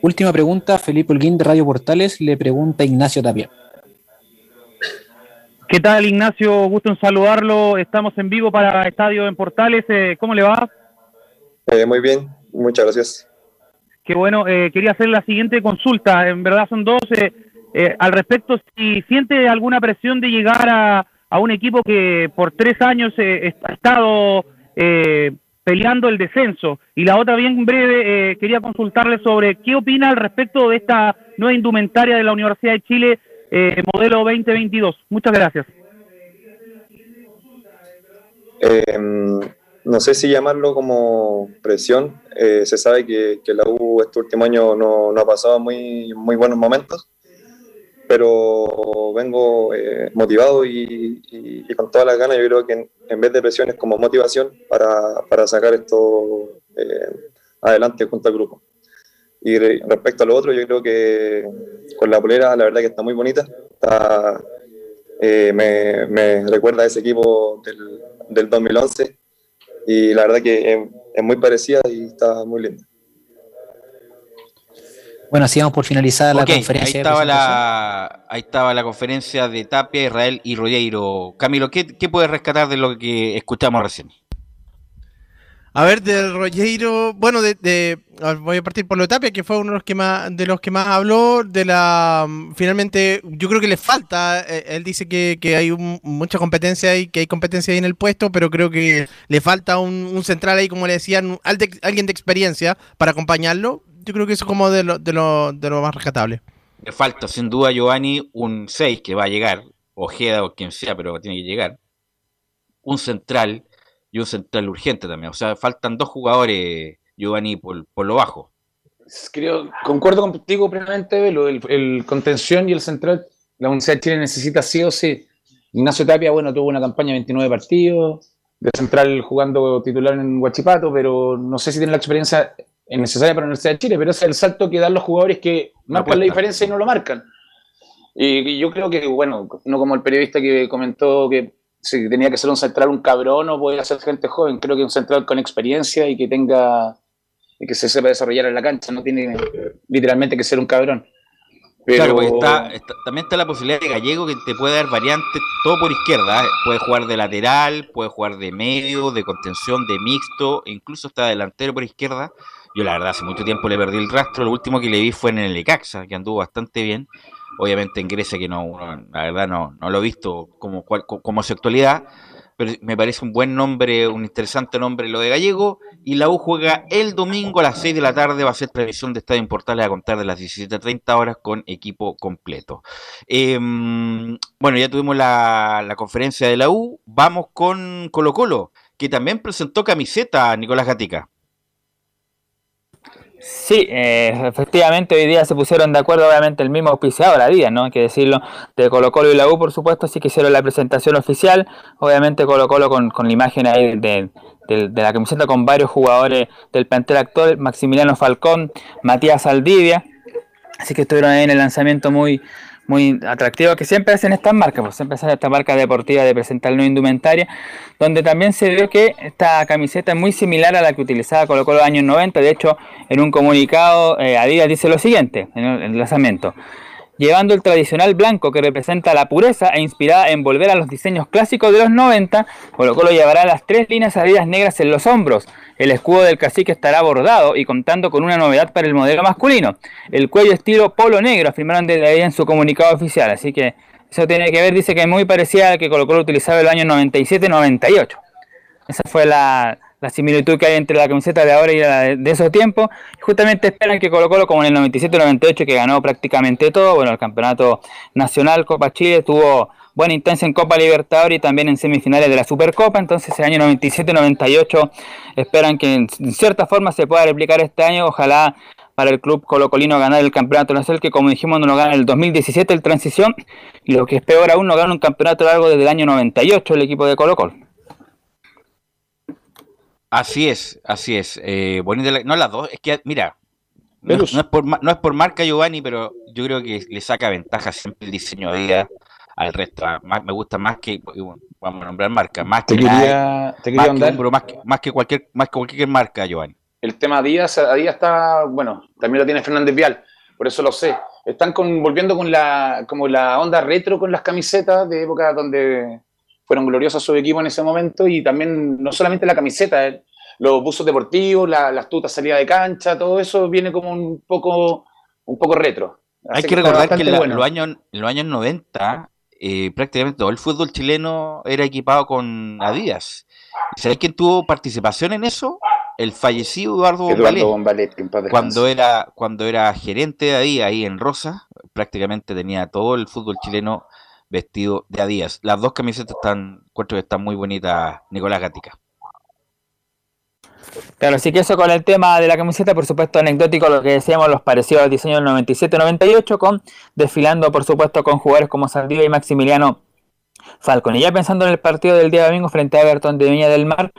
Última pregunta, Felipe Holguín de Radio Portales le pregunta a Ignacio Tapia. ¿Qué tal, Ignacio? Gusto en saludarlo. Estamos en vivo para Estadio en Portales. Eh, ¿Cómo le va? Eh, muy bien, muchas gracias. Qué bueno. eh, quería hacer la siguiente consulta. En verdad son dos. eh, eh, al respecto, si siente alguna presión de llegar a, a un equipo que por tres años eh, ha estado eh, peleando el descenso. Y la otra, bien breve, eh, quería consultarle sobre qué opina al respecto de esta nueva indumentaria de la Universidad de Chile, eh, modelo 2022. Muchas gracias. Eh, no sé si llamarlo como presión. eh, se sabe que, que la U este último año no, no ha pasado muy, muy buenos momentos, pero vengo eh, motivado y, con todas las ganas. Yo creo que en, vez de presión es como motivación para, para sacar esto eh, adelante junto al grupo. Y re- respecto a lo otro, yo creo que con la polera, la verdad que está muy bonita. Eh, me, recuerda a ese equipo del, del 2011 y la verdad que es muy parecida y está muy linda. Bueno, así vamos por finalizar la ahí conferencia. de estaba, la, ahí estaba la conferencia de Tapia, Israel y Rogueiro. Camilo, ¿qué, qué puedes rescatar de lo que escuchamos recién? A ver, del Rollero, bueno, de, voy a partir por lo de Tapia, que fue uno de los que más, de los que más habló, de la, mm, finalmente, yo creo que le falta, eh, él dice que, que hay un- mucha competencia y que hay competencia ahí en el puesto, pero creo que le falta un, un central ahí, como le decían, al de- alguien de experiencia para acompañarlo, yo creo que eso es como de lo, de lo, de lo más rescatable. Le falta sin duda a Giovanni un 6 que va a llegar, Ojeda o quien sea, pero tiene que llegar. Un central y un central urgente también. O sea, faltan dos jugadores, Giovanni, por, por lo bajo. Creo, concuerdo contigo plenamente, Velo, el, el contención y el central, la Universidad de Chile necesita sí o sí. Ignacio Tapia, bueno, tuvo una campaña de 29 partidos, de central jugando titular en Huachipato, pero no sé si tiene la experiencia necesaria para la Universidad de Chile, pero ese es el salto que dan los jugadores que marcan la apuesta. diferencia y no lo marcan. Y, y yo creo que, bueno, no como el periodista que comentó que si tenía que ser un central un cabrón o podía ser gente joven, creo que un central con experiencia y que tenga y que se sepa desarrollar en la cancha, no tiene literalmente que ser un cabrón. Pero Claro, porque está, está- también está la posibilidad de Gallego que te puede dar variantes, todo por izquierda. ¿eh? Puede jugar de lateral, puede jugar de medio, de contención, de mixto, e incluso está delantero por izquierda. Yo la verdad hace mucho tiempo le perdí el rastro, lo último que le vi fue en el Ecaxa, que anduvo bastante bien. Obviamente en Grecia, que no, la verdad no, no lo he visto como, como su actualidad, pero me parece un buen nombre, un interesante nombre lo de Gallego. Y la U juega el domingo a las 6 de la tarde, va a ser transmisión de Estadio Portales a contar de las 17.30 horas con equipo completo. Eh, bueno, ya tuvimos la, la conferencia de la U, vamos con Colo Colo, que también presentó camiseta, Nicolás Gatica. Sí, eh, efectivamente hoy día se pusieron de acuerdo, obviamente el mismo auspiciador, la vida, ¿no? Hay que decirlo, de Colo Colo y la U, por supuesto, sí que hicieron la presentación oficial, obviamente Colo Colo con, con la imagen ahí de, de- de la camiseta con varios jugadores del plantel actual, Maximiliano Falcón, Matías Aldivia, así que estuvieron ahí en el lanzamiento muy, muy atractivo que siempre hacen estas marcas, pues siempre hacen esta marca deportiva de presentar no indumentaria, donde también se vio que esta camiseta es muy similar a la que utilizaba Colo Colo en los años 90, de hecho en un comunicado eh, Adidas dice lo siguiente en el enlazamiento llevando el tradicional blanco que representa la pureza e inspirada en volver a los diseños clásicos de los 90, Colo Colo llevará las tres líneas adidas negras en los hombros. El escudo del cacique estará bordado y contando con una novedad para el modelo masculino. El cuello estilo polo negro, afirmaron desde ahí en su comunicado oficial. Así que eso tiene que ver, dice que es muy parecida al que Colo Colo utilizaba en los años 97-98. Esa fue la, la similitud que hay entre la camiseta de ahora y la de, esos tiempos. Justamente esperan que Colo Colo, como en el 97-98, que ganó prácticamente todo, bueno, el campeonato nacional, Copa Chile, tuvo buena instancia en Copa Libertadores y también en semifinales de la Supercopa, entonces el año 97-98 esperan que en cierta forma se pueda replicar este año, ojalá para el club colocolino ganar el campeonato nacional, que como dijimos no lo gana el 2017 el transición, y lo que es peor aún, no gana un campeonato largo desde el año 98 el equipo de Colo Colo. Así es, así es. Eh, no las dos, es que, mira, no, es por, no es por marca Giovanni, pero yo creo que le saca ventaja siempre el diseño de vida al resto. Ah, más, me gusta más que, vamos a nombrar marca, más que, quería, más, que más, que, más, que, cualquier, más que cualquier marca, Giovanni. El tema Díaz, Díaz está, bueno, también lo tiene Fernández Vial, por eso lo sé. Están con, volviendo con la, como la onda retro con las camisetas de época donde fueron gloriosos su equipo en ese momento y también no solamente la camiseta, eh, los buzos deportivos, la, las tutas salida de cancha, todo eso viene como un poco, un poco retro. Hay que, recordar que en, los años, los años 90 eh, prácticamente todo el fútbol chileno era equipado con Adidas. ¿Sabes quién tuvo participación en eso? El fallecido Eduardo, Bombalet. cuando era cuando era gerente de Adidas ahí en Rosa, prácticamente tenía todo el fútbol chileno vestido de Adidas. Las dos camisetas están, que están muy bonitas, Nicolás Gatica. Claro, así que eso con el tema de la camiseta, por supuesto, anecdótico lo que decíamos, los parecidos al diseño del 97-98, con desfilando, por supuesto, con jugadores como Saldivia y Maximiliano Falcón. Y ya pensando en el partido del día domingo frente a Everton de Viña del Mar,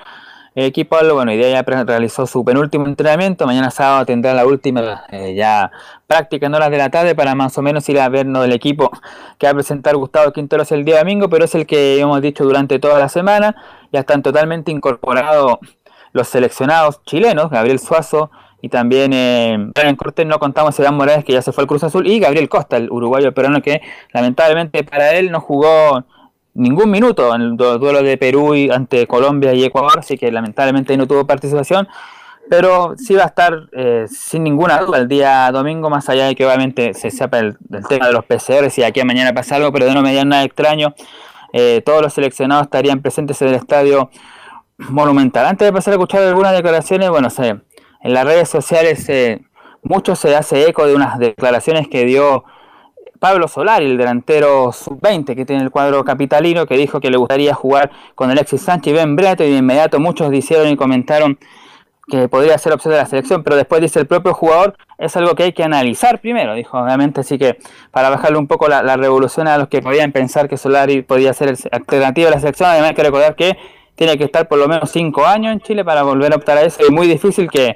el equipo, bueno, idea ya realizó su penúltimo entrenamiento. Mañana sábado tendrá la última eh, ya práctica en horas de la tarde para más o menos ir a vernos del equipo que va a presentar Gustavo Quinteros el día domingo, pero es el que hemos dicho durante toda la semana. Ya están totalmente incorporados los seleccionados chilenos, Gabriel Suazo y también eh, en Cortés, no contamos Iván Morales que ya se fue al Cruz Azul, y Gabriel Costa, el uruguayo peruano que lamentablemente para él no jugó ningún minuto en el duelo de Perú y ante Colombia y Ecuador, así que lamentablemente no tuvo participación, pero sí va a estar eh, sin ninguna duda el día domingo, más allá de que obviamente se sepa el, tema de los PCR, si aquí a mañana pasa algo, pero de no me nada extraño, eh, todos los seleccionados estarían presentes en el estadio monumental. Antes de pasar a escuchar algunas declaraciones, bueno, se, en las redes sociales eh, mucho se hace eco de unas declaraciones que dio Pablo Solari, el delantero sub-20 que tiene el cuadro capitalino, que dijo que le gustaría jugar con Alexis Sánchez y Ben Breto, y de inmediato muchos dijeron y comentaron que podría ser opción de la selección, pero después dice el propio jugador, es algo que hay que analizar primero, dijo obviamente, así que para bajarle un poco la, revolución a los que podían pensar que Solari podía ser alternativa a la selección, además hay que recordar que tiene que estar por lo menos cinco años en Chile para volver a optar a eso. Es muy difícil que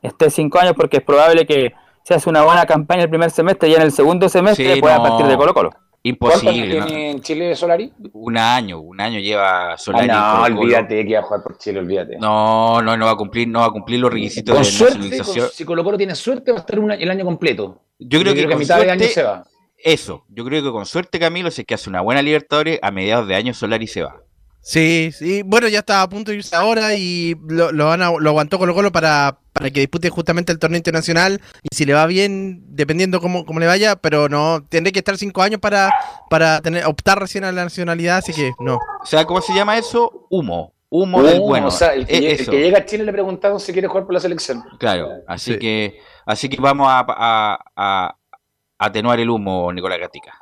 esté cinco años porque es probable que se hace una buena campaña el primer semestre y en el segundo semestre pueda partir de Colo Colo. Imposible. ¿Cuánto tiene en Chile Solari? Un año, un año lleva Solari. Ah, no, olvídate que va a jugar por Chile, olvídate. No, no, no va a cumplir, no va a cumplir los requisitos de nacionalización. si Colo Colo tiene suerte, va a estar el año completo. Yo creo, que, a mitad de año se va. Eso, yo creo que con suerte Camilo, si es que hace una buena Libertadores, a mediados de año Solari se va. Sí, sí. Bueno, ya está a punto de irse ahora y lo, lo, van lo aguantó Colo Colo para, para que dispute justamente el torneo internacional. Y si le va bien, dependiendo cómo, cómo le vaya, pero no, tendré que estar cinco años para, para tener, optar recién a la nacionalidad, así que no. O sea, ¿cómo se llama eso? Humo. Humo del bueno. O sea, el que, el que, llega a Chile le preguntaron si quiere jugar por la selección. Claro, así que así que vamos a, a, a atenuar el humo, Nicolás Gatica.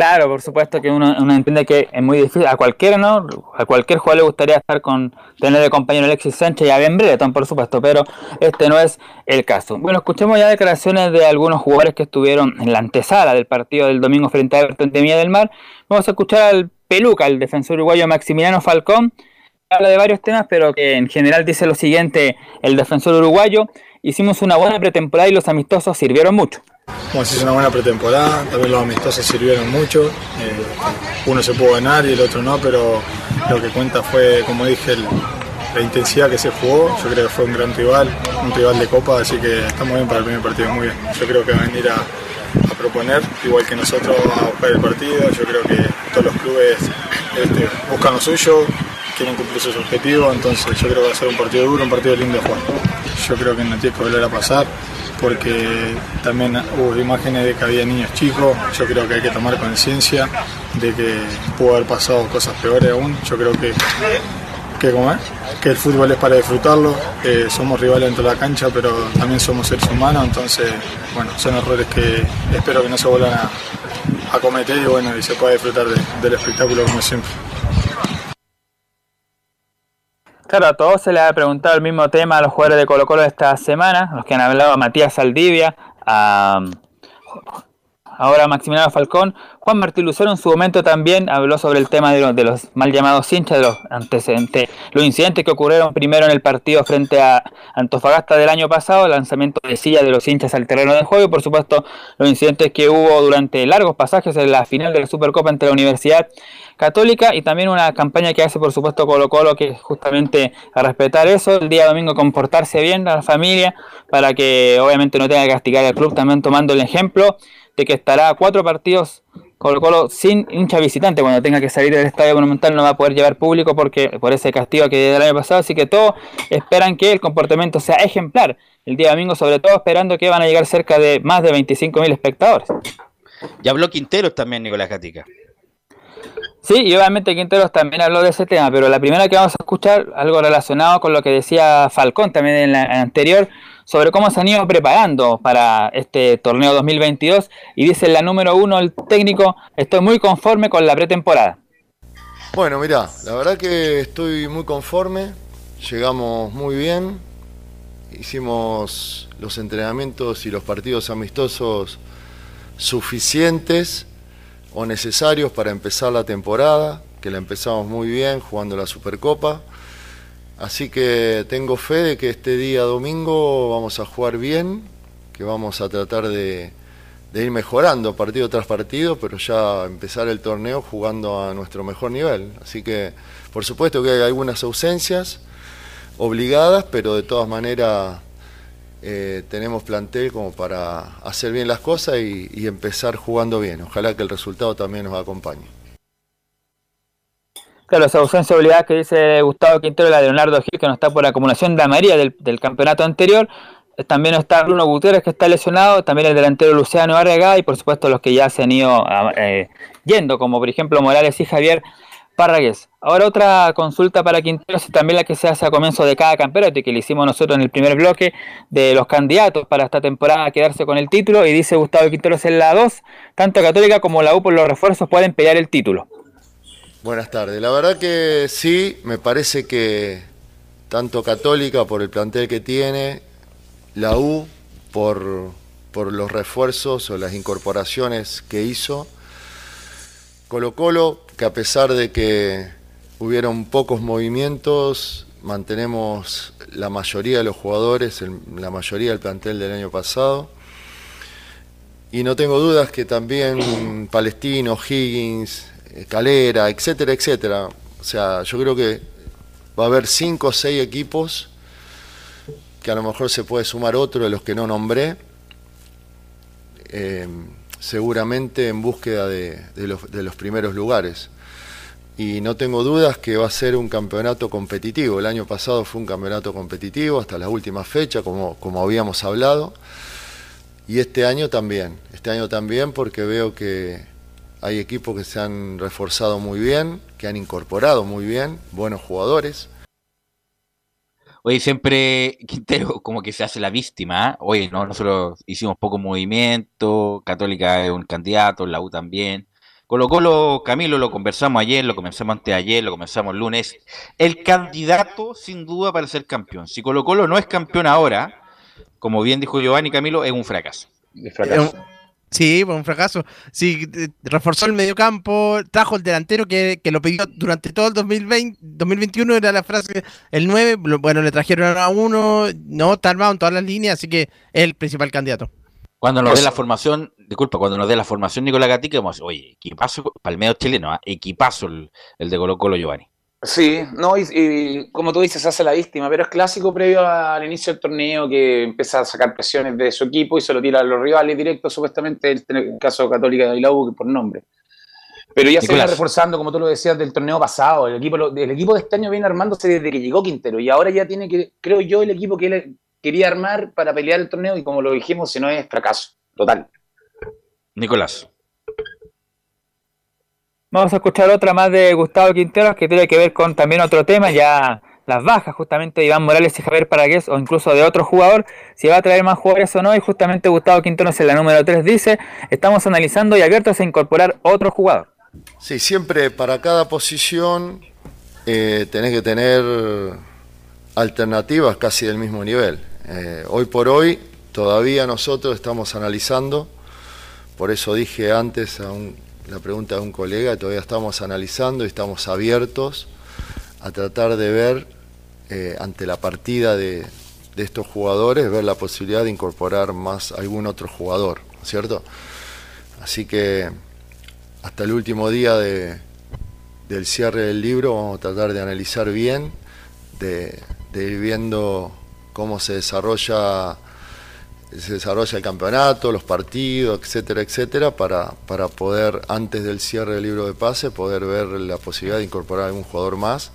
Claro, por supuesto que uno, entiende que es muy difícil, a cualquiera, ¿no? A cualquier jugador le gustaría estar con, tener de compañero Alexis Sánchez y a Ben Breton, por supuesto, pero este no es el caso. Bueno, escuchemos ya declaraciones de algunos jugadores que estuvieron en la antesala del partido del domingo frente a Everton de Mía del Mar. Vamos a escuchar al Peluca, el defensor uruguayo Maximiliano Falcón, habla de varios temas, pero que en general dice lo siguiente, el defensor uruguayo, hicimos una buena pretemporada y los amistosos sirvieron mucho Bueno, se hizo una buena pretemporada, también los amistosos sirvieron mucho. eh, uno se pudo ganar y el otro no, pero lo que cuenta fue, como dije, la intensidad que se jugó. Yo creo que fue un gran rival, un rival de Copa, así que estamos bien para el primer partido, muy bien. Yo creo que va a venir a, a proponer, igual que nosotros, a buscar el partido. Yo creo que todos los clubes este, buscan lo suyo, quieren cumplir sus objetivos, entonces yo creo que va a ser un partido duro, un partido lindo de jugar. Yo creo que no tiene que volver a pasar porque también hubo imágenes de que había niños chicos, yo creo que hay que tomar conciencia de que pudo haber pasado cosas peores aún, yo creo que, que, como es, que el fútbol es para disfrutarlo, eh, somos rivales dentro de la cancha, pero también somos seres humanos, entonces, bueno, son errores que espero que no se vuelvan a, cometer y bueno, y se pueda disfrutar de- del espectáculo como siempre. Claro, a todos se les ha preguntado el mismo tema a los jugadores de Colo Colo esta semana, los que han hablado a Matías Saldivia, a ahora Maximiliano Falcón. Juan Martín Lucero en su momento también habló sobre el tema de los, de los mal llamados hinchas, de los antecedentes, los incidentes que ocurrieron primero en el partido frente a Antofagasta del año pasado, el lanzamiento de silla de los hinchas al terreno de juego y por supuesto los incidentes que hubo durante largos pasajes en la final de la Supercopa entre la Universidad Católica y también una campaña que hace por supuesto Colo Colo que es justamente a respetar eso, el día domingo comportarse bien a la familia para que obviamente no tenga que castigar al club, también tomando el ejemplo de que estará cuatro partidos Colo Colo sin hincha visitante cuando tenga que salir del estadio monumental no va a poder llevar público porque por ese castigo que el año pasado, así que todos esperan que el comportamiento sea ejemplar el día domingo, sobre todo esperando que van a llegar cerca de más de 25.000 espectadores. Y habló Quinteros también, Nicolás Gatica. Sí, y obviamente Quinteros también habló de ese tema, pero la primera que vamos a escuchar, algo relacionado con lo que decía Falcón también en la anterior, sobre cómo se han ido preparando para este torneo 2022, y dice la número uno el técnico, estoy muy conforme con la pretemporada. Bueno, mirá, la verdad que estoy muy conforme, llegamos muy bien, hicimos los entrenamientos y los partidos amistosos suficientes o necesarios para empezar la temporada, que la empezamos muy bien jugando la Supercopa. Así que tengo fe de que este día domingo vamos a jugar bien, que vamos a tratar de, ir mejorando partido tras partido, pero ya empezar el torneo jugando a nuestro mejor nivel. Así que, por supuesto que hay algunas ausencias obligadas, pero de todas maneras eh, tenemos plantel como para hacer bien las cosas y, empezar jugando bien. Ojalá que el resultado también nos acompañe. Claro, esa ausencia obligada que dice Gustavo Quintero, la de Leonardo Gil, que no está por acumulación de amarilla del, del campeonato anterior. Eh, También está Bruno Gutiérrez, que está lesionado. También el delantero Luciano Arrega. Y por supuesto, los que ya se han ido ah, eh, yendo, como por ejemplo Morales y Javier Parragués. Ahora, otra consulta para Quintero, es también la que se hace a comienzo de cada campeonato y que le hicimos nosotros en el primer bloque de los candidatos para esta temporada a quedarse con el título. Y dice Gustavo Quinteros en la 2, tanto Católica como la U por los refuerzos pueden pelear el título. Buenas tardes. La verdad que sí, me parece que tanto Católica por el plantel que tiene, la U por, por los refuerzos o las incorporaciones que hizo, Colo Colo, que a pesar de que hubieron pocos movimientos, mantenemos la mayoría de los jugadores, la mayoría del plantel del año pasado. Y no tengo dudas que también Palestino, Higgins, Calera, etcétera, etcétera. O sea, yo creo que va a haber cinco o seis equipos que a lo mejor se puede sumar otro de los que no nombré, eh, seguramente en búsqueda de, los primeros lugares. Y no tengo dudas que va a ser un campeonato competitivo. El año pasado fue un campeonato competitivo hasta la última fecha, como, como habíamos hablado. Y este año también. Este año también porque veo que hay equipos que se han reforzado muy bien, que han incorporado muy bien, buenos jugadores. Oye, siempre Quintero (laughs) como que se hace la víctima. ¿ah? Oye, no, nosotros hicimos poco movimiento, Católica es un candidato, la U también. Colo Colo, Camilo, lo conversamos ayer, lo comenzamos antes de ayer, lo comenzamos el lunes. El candidato, sin duda, para ser campeón. Si Colo Colo no es campeón ahora, como bien dijo Giovanni Camilo, es un fracaso. fracaso. Sí, fue un fracaso. Sí, eh, reforzó el mediocampo, trajo el delantero que, que lo pidió durante todo el 2020, 2021, era la frase, el 9, lo- bueno, le trajeron a uno, no, está armado en todas las líneas, así que es el principal candidato. Cuando nos Pues- dé la formación, disculpa, cuando nos dé la formación Nicolás Gatica, vamos a decir, oye, equipazo, para el medio chileno, ¿ah? equipazo el, el de Colo Colo Giovanni. Sí, no, y, y como tú dices, hace la víctima, pero es clásico previo al inicio del torneo que empieza a sacar presiones de su equipo y se lo tira a los rivales directos, supuestamente, en el caso de Católica y la U, por nombre. Pero ya se viene reforzando, como tú lo decías, del torneo pasado. El equipo, el equipo de este año viene armándose desde que llegó Quintero y ahora ya tiene que, creo yo, el equipo que él quería armar para pelear el torneo y como lo dijimos, si no es fracaso, total. Nicolás. Vamos a escuchar otra más de Gustavo Quinteros que tiene que ver con también otro tema, ya las bajas justamente de Iván Morales y Javier Paragués o incluso de otro jugador, si va a traer más jugadores o no, y justamente Gustavo Quinteros en la número 3 dice, estamos analizando y abiertos a incorporar otro jugador. Sí, siempre para cada posición eh, tenés que tener alternativas casi del mismo nivel. Eh, hoy por hoy todavía nosotros estamos analizando, por eso dije antes a un- la pregunta de un colega, todavía estamos analizando y estamos abiertos a tratar de ver eh, ante la partida de, estos jugadores, ver la posibilidad de incorporar más algún otro jugador, ¿cierto? Así que hasta el último día de- del cierre del libro vamos a tratar de analizar bien, de, de ir viendo cómo se desarrolla se desarrolla el campeonato, los partidos, etcétera, etcétera, para, para poder, antes del cierre del libro de pase, poder ver la posibilidad de incorporar algún jugador más.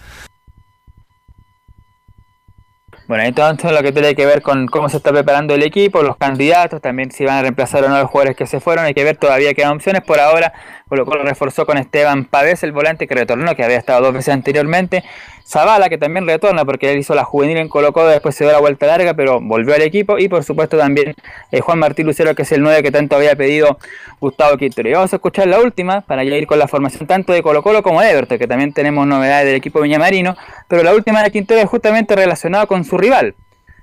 Bueno, entonces lo que tiene que ver con cómo se está preparando el equipo, los candidatos, también si van a reemplazar o no a los jugadores que se fueron, hay que ver, todavía quedan opciones. Por ahora, Colo Colo reforzó con Esteban Pavés, el volante que retornó, que había estado dos veces anteriormente. Zavala, que también retorna porque él hizo la juvenil en Colo Colo, después se dio la vuelta larga, pero volvió al equipo. Y por supuesto también eh, Juan Martín Lucero, que es el 9 que tanto había pedido Gustavo Quintero. Y vamos a escuchar la última para ya ir con la formación tanto de Colo Colo como de Everton, que también tenemos novedades del equipo viñamarino. Pero la última de Quintero es justamente relacionada con su rival.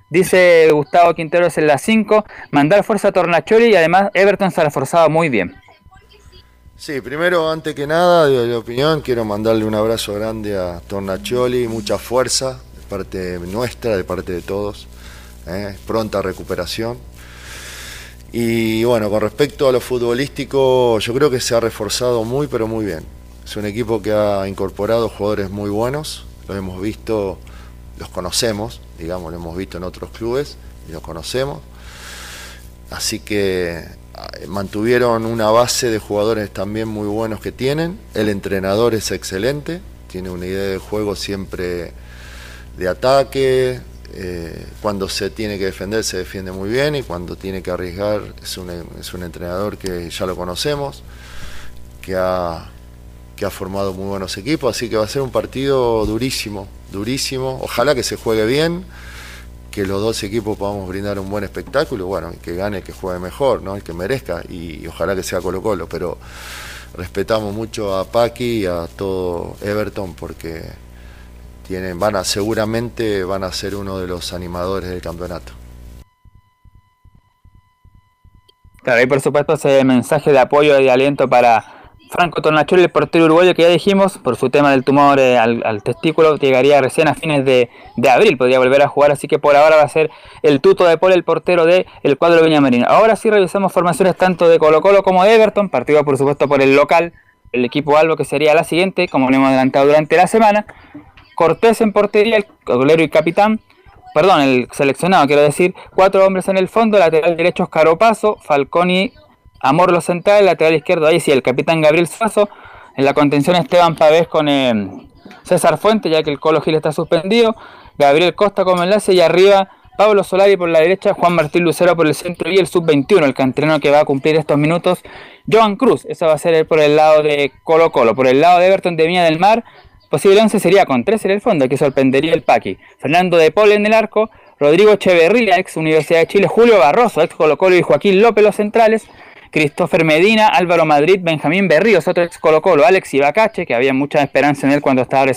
Dice Gustavo Quinteros en la 5, mandar fuerza a Tornacholi y además Everton se ha reforzado muy bien. Sí, primero, antes que nada, de opinión, quiero mandarle un abrazo grande a Tornacholi, mucha fuerza de parte nuestra, de parte de todos, ¿eh? pronta recuperación. Y bueno, con respecto a lo futbolístico, yo creo que se ha reforzado muy, pero muy bien. Es un equipo que ha incorporado jugadores muy buenos, los hemos visto, los conocemos, digamos, lo hemos visto en otros clubes y los conocemos. Así que ah, mantuvieron una base de jugadores también muy buenos que tienen. El entrenador es excelente, tiene una idea de juego siempre de ataque. eh, cuando se tiene que defender se defiende muy bien y cuando tiene que arriesgar es un, es un entrenador que ya lo conocemos, que ha, que ha formado muy buenos equipos, así que va a ser un partido durísimo, durísimo. Ojalá que se juegue bien, que los dos equipos podamos brindar un buen espectáculo, bueno, el que gane, el que juegue mejor, ¿no? el que merezca, y, ojalá que sea Colo Colo, pero respetamos mucho a Paqui y a todo Everton porque tienen, van seguramente van a ser uno de los animadores del campeonato. Claro, y por supuesto ese mensaje de apoyo y de aliento para Franco Tornacholi, el portero uruguayo que ya dijimos, por su tema del tumor eh, al, testículo, llegaría recién a fines de, abril, podría volver a jugar, así que por ahora va a ser el tuto de Paul, el portero del el cuadro Viñamarino. Ahora sí revisamos formaciones tanto de Colo Colo como de Everton, partido por supuesto por el local, el equipo Albo que sería la siguiente, como lo hemos adelantado durante la semana. Cortés en portería, el golero y capitán, perdón, el seleccionado, quiero decir, cuatro hombres en el fondo, lateral derecho Caropazo, Falconi, Amor los centrales, lateral izquierdo, ahí sí, el capitán Gabriel Sazo, en la contención Esteban Pavés con eh, César Fuente, ya que el Colo Gil está suspendido, Gabriel Costa como enlace y arriba Pablo Solari por la derecha, Juan Martín Lucero por el centro y el sub-21, el canterano que va a cumplir estos minutos, Joan Cruz, eso va a ser por el lado de Colo Colo, por el lado de Everton de Viña del Mar, Posible 11 sería con 3 en el fondo, que sorprendería el Paqui. Fernando de Paul en el arco, Rodrigo Echeverría, ex Universidad de Chile, Julio Barroso, ex Colo Colo y Joaquín López los centrales, Christopher Medina, Álvaro Madrid, Benjamín Berríos, otro ex Colo Colo, Alex Ibacache, que había mucha esperanza en él cuando estaba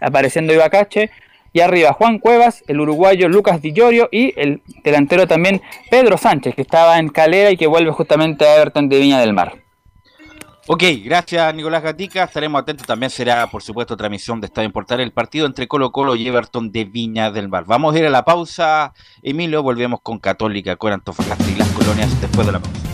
apareciendo Ibacache, y arriba Juan Cuevas, el uruguayo Lucas Di Llorio y el delantero también Pedro Sánchez, que estaba en Calera y que vuelve justamente a Everton de Viña del Mar. Ok, gracias Nicolás Gatica. Estaremos atentos. También será, por supuesto, transmisión de Estadio Importar el partido entre Colo Colo y Everton de Viña del Mar. Vamos a ir a la pausa, Emilio. Volvemos con Católica, con Antofagasta y las colonias después de la pausa.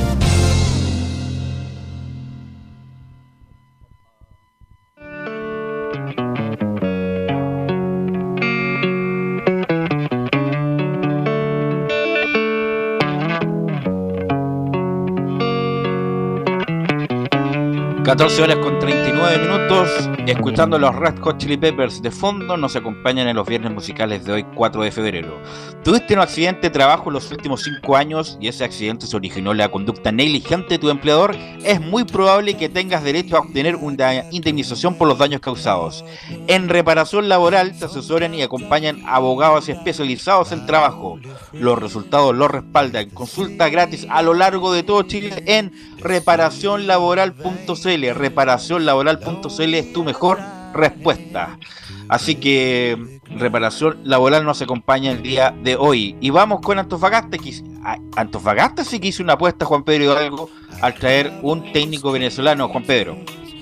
14 horas con 39 minutos, escuchando los Red Hot Chili Peppers de fondo, nos acompañan en los viernes musicales de hoy, 4 de febrero. Tuviste un accidente de trabajo en los últimos 5 años y ese accidente se originó en la conducta negligente de tu empleador, es muy probable que tengas derecho a obtener una indemnización por los daños causados. En reparación laboral te asesoran y acompañan abogados especializados en trabajo. Los resultados los respaldan. Consulta gratis a lo largo de todo Chile en reparacionlaboral.cl. Reparacionlaboral.cl es tu mejor respuesta. Así que reparación laboral nos acompaña el día de hoy. Y vamos con Antofagasta. Que, Antofagasta sí que hizo una apuesta, Juan Pedro Hidalgo, al traer un técnico venezolano, Juan Pedro.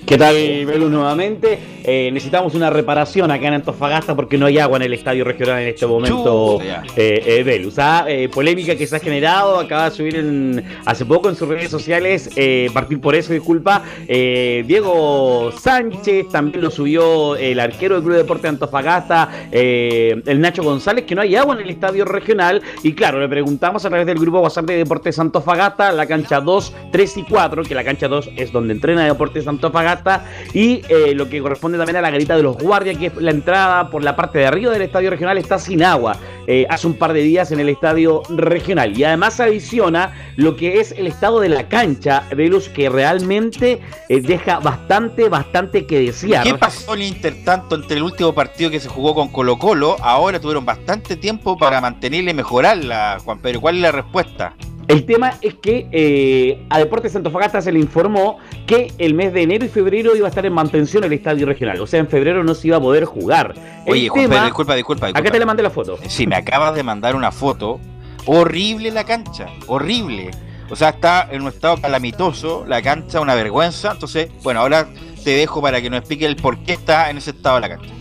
¿Qué tal, Belus, nuevamente? Eh, necesitamos una reparación acá en Antofagasta porque no hay agua en el estadio regional en este momento, eh, eh, Belus. ¿ah? polémica que se ha generado, acaba de subir en, hace poco en sus redes sociales, partir por eso, disculpa. Diego Sánchez también lo subió el arquero del Club de Deporte de Antofagasta, el Nacho González, que no hay agua en el estadio regional. Y claro, le preguntamos a través del grupo WhatsApp de Deportes Antofagasta, la cancha 2, 3 y 4, que la cancha 2 es donde entrena Deportes Antofagasta y eh, lo que corresponde también a la garita de los guardias, que es la entrada por la parte de arriba del estadio regional, está sin agua. eh, hace un par de días en el estadio regional. Y además adiciona lo que es el estado de la cancha, Velus, que realmente eh, deja bastante, bastante que desear. ¿Qué pasó el intertanto entre el último partido que se jugó con Colo Colo? Ahora tuvieron bastante tiempo para mantenerle y mejorarla, Juan Pedro. ¿Cuál es la respuesta? El tema es que eh, a Deportes Santofagasta se le informó que el mes de enero y febrero iba a estar en mantención el estadio regional. O sea, en febrero no se iba a poder jugar. Oye, Juan Pedro, disculpa, disculpa, disculpa. Acá te le mandé la foto. Sí, me acabas de mandar una foto. Horrible la cancha, horrible. O sea, está en un estado calamitoso, la cancha una vergüenza. Entonces, bueno, ahora te dejo para que nos explique el por qué está en ese estado la cancha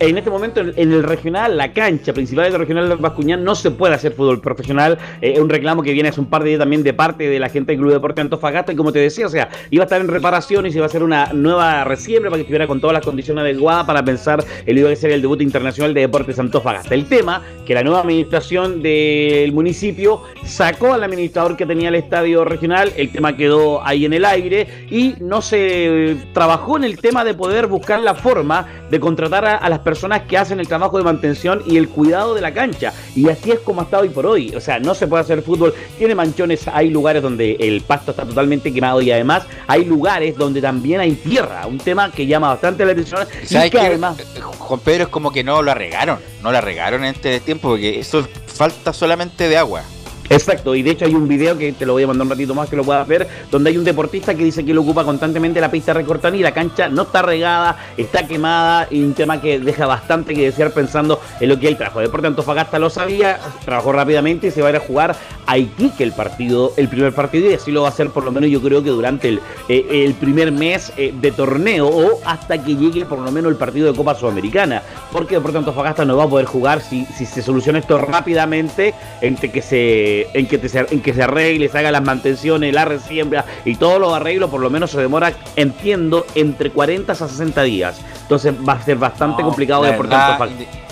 en este momento, en el regional, la cancha principal del regional de Bascuñán no se puede hacer fútbol profesional. Eh, es un reclamo que viene hace un par de días también de parte de la gente del Club Deporte Antofagasta. Y como te decía, o sea, iba a estar en reparación y se iba a hacer una nueva resiembra para que estuviera con todas las condiciones adecuadas para pensar el iba a ser el debut internacional de Deportes Antofagasta. El tema que la nueva administración del municipio sacó al administrador que tenía el estadio regional, el tema quedó ahí en el aire y no se trabajó en el tema de poder buscar la forma de contratar a las personas que hacen el trabajo de mantención y el cuidado de la cancha. Y así es como ha estado hoy por hoy. O sea, no se puede hacer fútbol. Tiene manchones, hay lugares donde el pasto está totalmente quemado y además hay lugares donde también hay tierra. Un tema que llama bastante la atención. ¿Sabes que además... Juan Pedro es como que no lo arregaron. No lo arregaron en este tiempo porque eso falta solamente de agua. Exacto, y de hecho hay un video que te lo voy a mandar un ratito más que lo puedas ver, donde hay un deportista que dice que lo ocupa constantemente la pista recortada y la cancha no está regada, está quemada, y un tema que deja bastante que desear pensando en lo que él trajo. Deporte Antofagasta lo sabía, trabajó rápidamente y se va a ir a jugar a Iquique el partido, el primer partido, y así lo va a hacer por lo menos yo creo que durante el, eh, primer mes eh, de torneo o hasta que llegue por lo menos el partido de Copa Sudamericana, porque Deporte Antofagasta no va a poder jugar si se soluciona esto rápidamente entre que se en, que en que se arregle, se haga las mantenciones, la resiembra y todos los arreglos, por lo menos se demora, entiendo, entre 40 a 60 días. Entonces va a ser bastante complicado de por tanto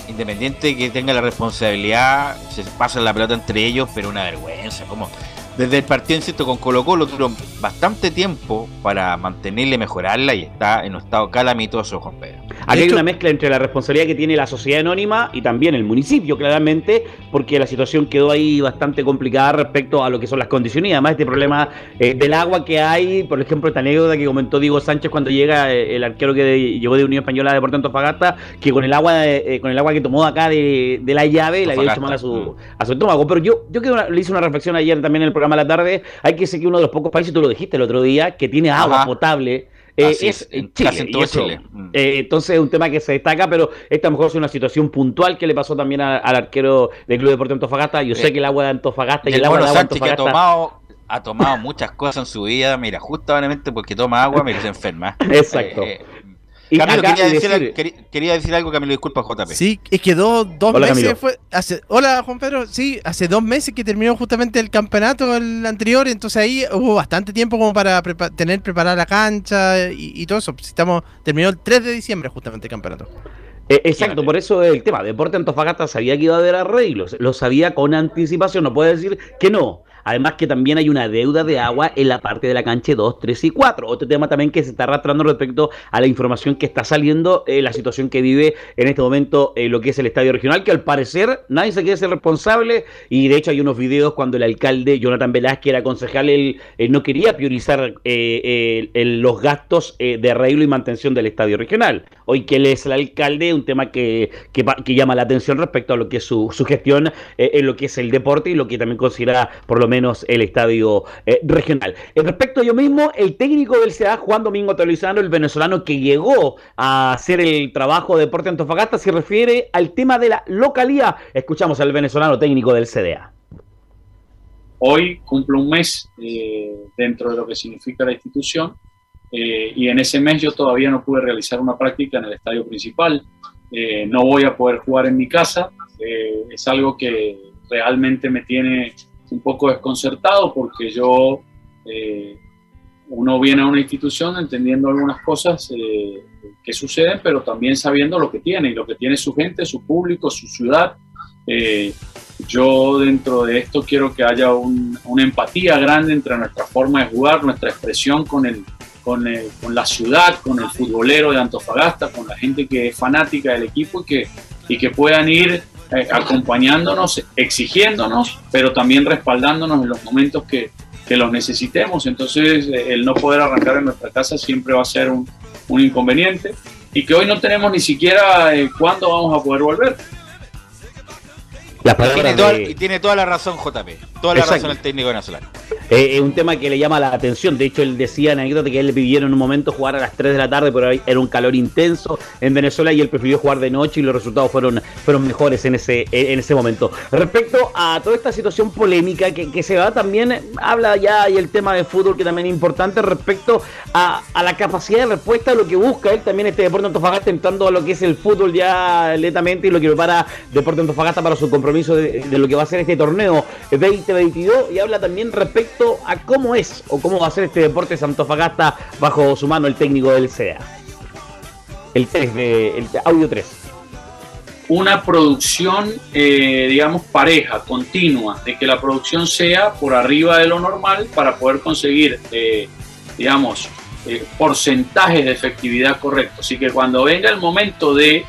Independiente que tenga la responsabilidad, se pasan la pelota entre ellos, pero una vergüenza, como desde el partido, insisto, con Colo Colo tuvieron bastante tiempo para mantenerle, mejorarla y está en un estado calamitoso, Juan Pedro. Aquí hay una mezcla entre la responsabilidad que tiene la sociedad anónima y también el municipio, claramente, porque la situación quedó ahí bastante complicada respecto a lo que son las condiciones y además este problema eh, del agua que hay, por ejemplo, esta anécdota que comentó Diego Sánchez cuando llega eh, el arquero que llegó de Unión Española de Deportes Antofagasta, que con el agua eh, con el agua que tomó acá de, la llave le había hecho mal a su, a su estómago. Pero yo, yo le hice una reflexión ayer también en el programa programa la tarde, hay que ser que uno de los pocos países, tú lo dijiste el otro día, que tiene agua potable. Eh, es, Chile. Mm. Eh, entonces es un tema que se destaca, pero esta a lo mejor es una situación puntual que le pasó también al arquero del Club Deportivo Antofagasta. Yo sé eh, que el agua de Antofagasta y, el, agua de Antofagasta... que ha tomado, ha tomado muchas cosas en su vida, mira, justamente porque toma agua, me se enferma. (laughs) Exacto. Camilo, quería decir, quería, decir, algo, Camilo, disculpa, JP. Sí, es que dos, meses fue. Hace, hola, Juan Pedro. Sí, hace dos meses que terminó justamente el campeonato el anterior, entonces ahí hubo bastante tiempo como para tener preparada la cancha y, todo eso. Estamos, terminó el 3 de diciembre justamente el campeonato. Eh, exacto, por eso el tema. Deporte Antofagasta sabía que iba a haber arreglos, lo sabía con anticipación, no puede decir que no. Además que también hay una deuda de agua en la parte de la cancha 2, 3 y 4. Otro tema también que se está arrastrando respecto a la información que está saliendo, eh, la situación que vive en este momento eh, lo que es el estadio regional, que al parecer nadie se quiere ser responsable y de hecho hay unos videos cuando el alcalde Jonathan Velázquez era concejal, él, no quería priorizar eh, los gastos de arreglo y mantención del estadio regional. Hoy que él es el alcalde, un tema que, que, llama la atención respecto a lo que es su, su gestión en lo que es el deporte y lo que también considera por lo menos menos el estadio eh, regional. respecto a yo mismo, el técnico del CDA, Juan Domingo Telizano, el venezolano que llegó a hacer el trabajo de Deporte Antofagasta, se refiere al tema de la localía. Escuchamos al venezolano técnico del CDA. Hoy cumplo un mes eh, dentro de lo que significa la institución eh, y en ese mes yo todavía no pude realizar una práctica en el estadio principal. no voy a poder jugar en mi casa. es algo que realmente me tiene un poco desconcertado porque yo, eh, uno viene a una institución entendiendo algunas cosas eh, que suceden, pero también sabiendo lo que tiene, y lo que tiene su gente, su público, su ciudad. Eh, yo dentro de esto quiero que haya una empatía grande entre nuestra forma de jugar, nuestra expresión con, el, con, con la ciudad, con el futbolero de Antofagasta, con la gente que es fanática del equipo y que, y que puedan ir eh, acompañándonos, exigiéndonos, pero también respaldándonos en los momentos que, que los necesitemos. Entonces, eh, el no poder arrancar en nuestra casa siempre va a ser un, un inconveniente y que hoy no tenemos ni siquiera eh, cuándo vamos a poder volver. Las tiene toda, y tiene toda la razón JP, toda la razón el técnico venezolano. Eh, es un tema que le llama la atención. De hecho, él decía en anécdota que él pidió en un momento jugar a las 3 de la tarde, pero era un calor intenso en Venezuela y él prefirió jugar de noche y los resultados fueron, fueron mejores en ese, en ese momento. Respecto a toda esta situación polémica que, que se va, también habla ya y el tema de fútbol que también es importante respecto a, a la capacidad de respuesta a lo que busca él también este Deporte Antofagasta entrando a lo que es el fútbol ya lentamente y lo que prepara Deporte Antofagasta para su compromiso de, lo que va a ser este torneo 2022 y habla también respecto a cómo es o cómo va a ser este deporte Santofagasta bajo su mano el técnico del SEA. El 3 de el audio 3 una producción, eh, digamos, pareja, continua, de que la producción sea por arriba de lo normal para poder conseguir, eh, digamos, eh, porcentajes de efectividad correctos. Así que cuando venga el momento de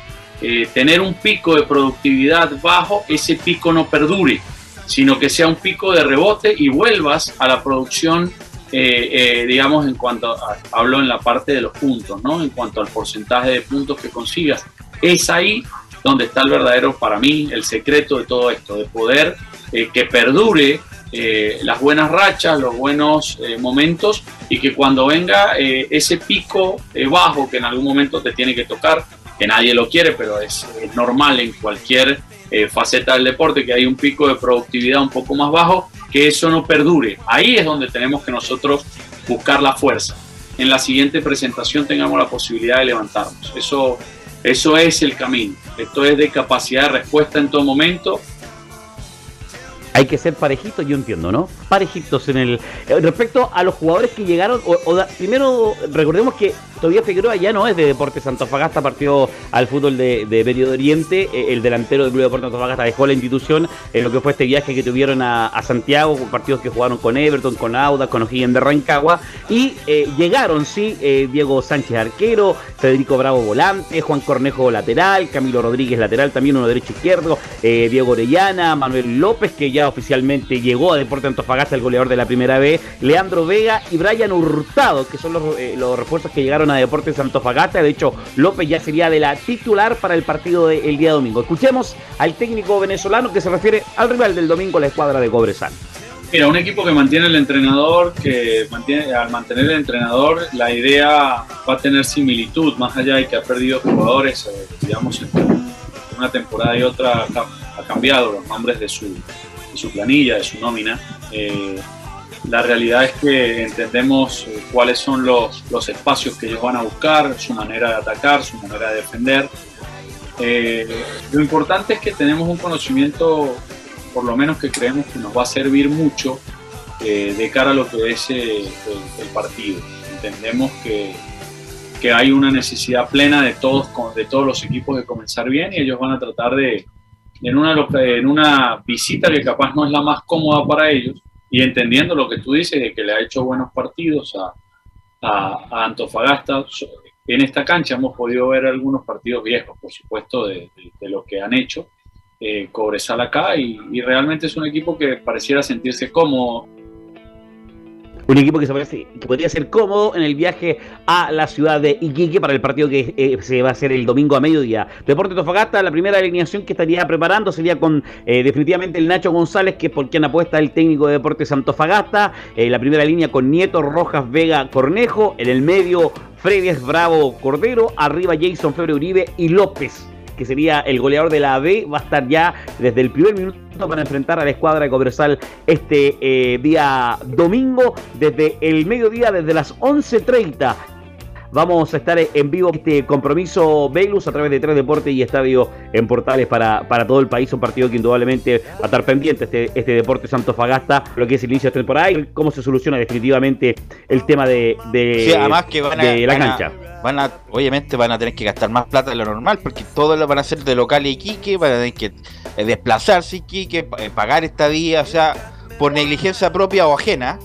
tener un pico de productividad bajo, ese pico no perdure, sino que sea un pico de rebote y vuelvas a la producción, eh, eh, digamos, en cuanto, hablo en la parte de los puntos, ¿no? En cuanto al porcentaje de puntos que consigas. Es ahí donde está el verdadero, para mí, el secreto de todo esto, de poder que perdure las buenas rachas, los buenos momentos y que cuando venga ese pico bajo que en algún momento te tiene que tocar, que nadie lo quiere, pero es, normal en cualquier eh, faceta del deporte que hay un pico de productividad un poco más bajo, que eso no perdure. Ahí es donde tenemos que nosotros buscar la fuerza. En la siguiente presentación tengamos la posibilidad de levantarnos. Eso, eso es el camino. Esto es de capacidad de respuesta en todo momento hay que ser parejitos, yo entiendo, ¿no? Parejitos en el. Eh, respecto a los jugadores que llegaron, o, primero recordemos que todavía Figueroa ya no es de Deportes Antofagasta, partió al fútbol de, de Medio Oriente. Eh, el delantero del Club de Deportes Antofagasta dejó la institución en lo que fue este viaje que tuvieron a, Santiago, con partidos que jugaron con Everton, con Auda, con O'Higgins de Rancagua. Y eh, llegaron, sí, Diego Sánchez arquero, Federico Bravo volante, Juan Cornejo lateral, Camilo Rodríguez lateral, también uno derecho izquierdo, Diego Orellana, Manuel López, que ya oficialmente llegó a Deporte Antofagasta, el goleador de la primera B, Leandro Vega y Brian Hurtado, que son los, eh, los refuerzos que llegaron a Deportes Antofagasta. De hecho, López ya sería de la titular para el partido del día domingo. Escuchemos al técnico venezolano que se refiere al rival del domingo, la escuadra de Cobresal. Mira, un equipo que mantiene el entrenador, que al mantener el entrenador, la idea va a tener similitud, más allá de que ha perdido jugadores, eh, digamos, en una temporada y otra ha cambiado los nombres de su, su planilla, de su nómina. Eh, la realidad es que entendemos eh, cuáles son los, los, espacios que ellos van a buscar, su manera de atacar, su manera de defender. Eh, lo importante es que tenemos un conocimiento, por lo menos que creemos que nos va a servir mucho de cara a lo que es el, partido. Entendemos que, que, hay una necesidad plena de todos, de todos los equipos de comenzar bien y ellos van a tratar de, en una, en una visita que capaz no es la más cómoda para ellos, y entendiendo lo que tú dices, de que le ha hecho buenos partidos a, a, Antofagasta, en esta cancha hemos podido ver algunos partidos viejos, por supuesto, de, de, lo que han hecho. Eh, Cobresal acá y, y, realmente es un equipo que pareciera sentirse cómodo un equipo que, podría ser cómodo en el viaje a la ciudad de Iquique para el partido que eh, se va a hacer el domingo a mediodía. Deporte Tofagasta, la primera alineación que estaría preparando sería con eh, definitivamente el Nacho González, que es por quien apuesta el técnico de Deportes Santofagasta. Eh, la primera línea con Nieto, Rojas, Vega, Cornejo. En el medio, Fredes, Bravo, Cordero. Arriba, Jason Febre Uribe y López que sería el goleador de la B, va a estar ya desde el primer minuto para enfrentar a la escuadra de Cobresal este eh, día domingo, desde el mediodía, desde las 11.30 Vamos a estar en vivo este compromiso Velus a través de Tres Deportes y Estadio en Portales para, para todo el país. Un partido que indudablemente va a estar pendiente este, este Deporte Fagasta, lo que es el inicio de temporada y cómo se soluciona definitivamente el tema de, de, además que van a, la cancha. van a, obviamente van a tener que gastar más plata de lo normal porque todos lo van a hacer de local y Iquique, van a tener que eh, desplazarse Iquique, eh, pagar esta vía, o sea, por negligencia propia o ajena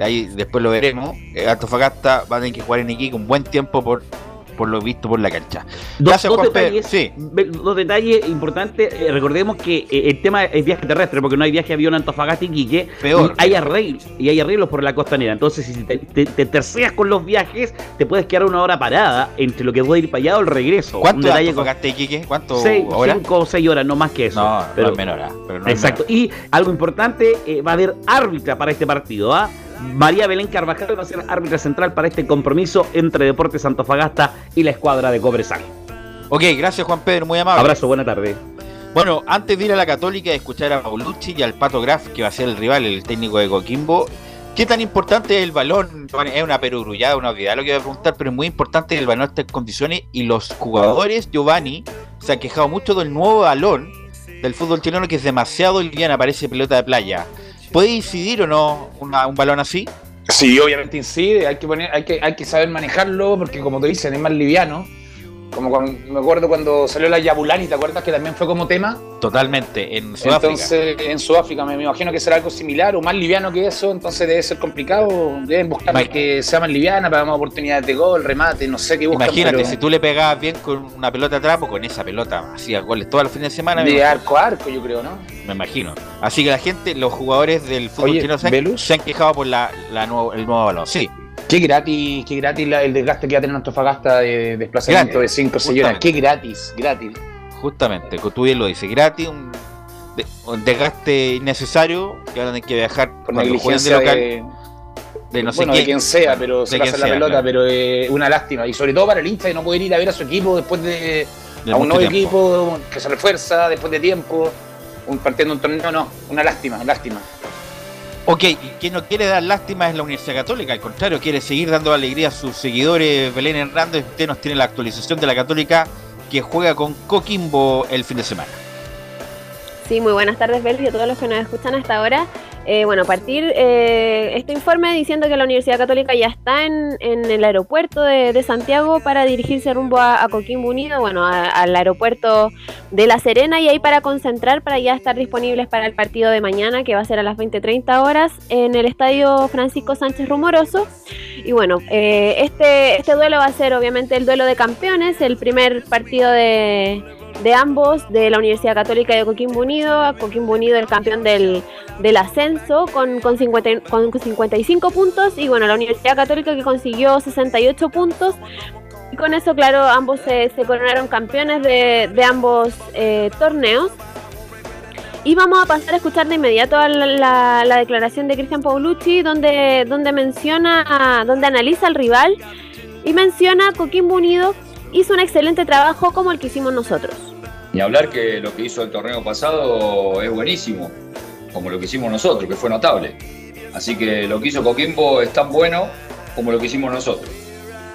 ahí después lo veremos. Eh, Antofagasta va a tener que jugar en Iquique un buen tiempo por por lo visto por la cancha. Dos, Gracias, dos detalles, Sí. dos detalles importantes. Eh, recordemos que eh, el tema es viaje terrestre, porque no hay viaje avión a Antofagasta y Quique. Peor. Y hay arreglos, y hay arreglos por la costanera. Entonces, si te, te, te terceas con los viajes, te puedes quedar una hora parada entre lo que puede ir para allá o el regreso. ¿Cuánto Un es detalle Antofagasta y Quique? ¿Cuánto Seis, cinco o seis horas, no más que eso. No, no es menor, pero no es Exacto. Y algo importante, eh, va a haber árbitra para este partido. ¿ah? María Belén Carvajal va a ser árbitra central para este compromiso entre Deportes Antofagasta y la escuadra de Cobresal. Ok, gracias Juan Pedro, muy amable. Abrazo, buena tarde. Bueno, antes de ir a la Católica y escuchar a Paulucci y al Pato Graf, que va a ser el rival, el técnico de Coquimbo, ¿qué tan importante es el balón? Es una perogrullada, una obviedad lo que voy a preguntar, pero es muy importante que el balón esté en condiciones y los jugadores, Giovanni, se han quejado mucho del nuevo balón del fútbol chileno que es demasiado liviana, parece pelota de playa. ¿Puede incidir o no una- un balón así? Sí, obviamente incide, hay que, poner, hay, que, hay que saber manejarlo porque como te dicen es más liviano. Como cuando, me acuerdo cuando salió la Yabulani, ¿te acuerdas que también fue como tema? Totalmente, en Sudáfrica. Entonces, en Sudáfrica me, me imagino que será algo similar o más liviano que eso, entonces debe ser complicado. Deben buscar que sea más liviana para más oportunidades de gol, remate, no sé qué buscan. Imagínate, pero si tú le pegabas bien con una pelota trapo, con esa pelota hacía goles todos los fines de semana. De arco a arco, yo creo, ¿no? Me imagino. Así que la gente, los jugadores del fútbol Oye, chileno se han, ¿Velus? se han quejado por la, la nuevo- el nuevo balón. Sí. Qué gratis, qué gratis la- el desgaste que va a tener Antofagasta de desplazamiento Gratis, de 5 o 6 horas. justamente. Qué gratis, gratis. Justamente, como tú bien lo dices, gratis, un, de- un desgaste innecesario, que van a tener que viajar Por jueguen de negligencia local. de, de no sé bueno, quién. de quien sea, pero se De pasa la sea, pelota, claro. pero es una lástima. Y sobre todo para el hincha de no poder ir a ver a su equipo después de, De a un nuevo tiempo. equipo que se refuerza después de tiempo, un partiendo un torneo, no, una lástima, lástima. Ok, y quien no quiere dar lástima es la Universidad Católica, al contrario, quiere seguir dando alegría a sus seguidores. Belén Hernández, usted nos tiene la actualización de la Católica que juega con Coquimbo el fin de semana. Sí, muy buenas tardes, Bel, y a todos los que nos escuchan hasta ahora. Eh, bueno, partir eh, este informe diciendo que la Universidad Católica ya está en, en el aeropuerto de, de Santiago para dirigirse rumbo a, a Coquimbo Unido, bueno, a- al aeropuerto de La Serena y ahí para concentrar, para ya estar disponibles para el partido de mañana, que va a ser a las 20.30 horas en el Estadio Francisco Sánchez Rumoroso. Y bueno, eh, este, este duelo va a ser obviamente el duelo de campeones, el primer partido de, de ambos, de la Universidad Católica de Coquimbo Unido. Coquimbo Unido el campeón del, del ascenso con, con, 50 y- con 55 puntos y bueno, la Universidad Católica que consiguió 68 puntos. Y con eso, claro, ambos se, coronaron campeones de, de ambos eh, torneos. Y vamos a pasar a escuchar de inmediato a la, la- la declaración de Cristian Paulucci, donde, donde menciona, donde analiza al rival y menciona Coquimbo Unido hizo un excelente trabajo como el que hicimos nosotros. Ni hablar que lo que hizo el torneo pasado es buenísimo, como lo que hicimos nosotros, que fue notable. Así que lo que hizo Coquimbo es tan bueno como lo que hicimos nosotros.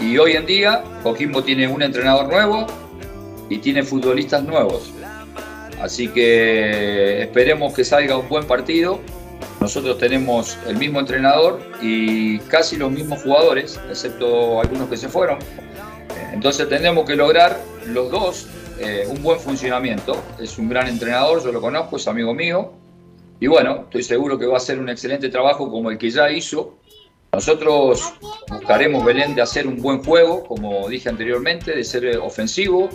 Y hoy en día Coquimbo tiene un entrenador nuevo y tiene futbolistas nuevos. Así que esperemos que salga un buen partido. Nosotros tenemos el mismo entrenador y casi los mismos jugadores, excepto algunos que se fueron. Entonces tenemos que lograr los dos eh, un buen funcionamiento. Es un gran entrenador, yo lo conozco, es amigo mío. Y bueno, estoy seguro que va a hacer un excelente trabajo como el que ya hizo. Nosotros buscaremos, Belén, de hacer un buen juego, como dije anteriormente, de ser eh, ofensivo.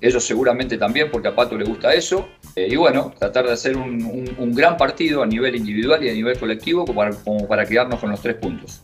Ellos seguramente también, porque a Pato le gusta eso. Eh, y bueno, tratar de hacer un, gran partido a nivel individual y a nivel colectivo para, como para quedarnos con los tres puntos.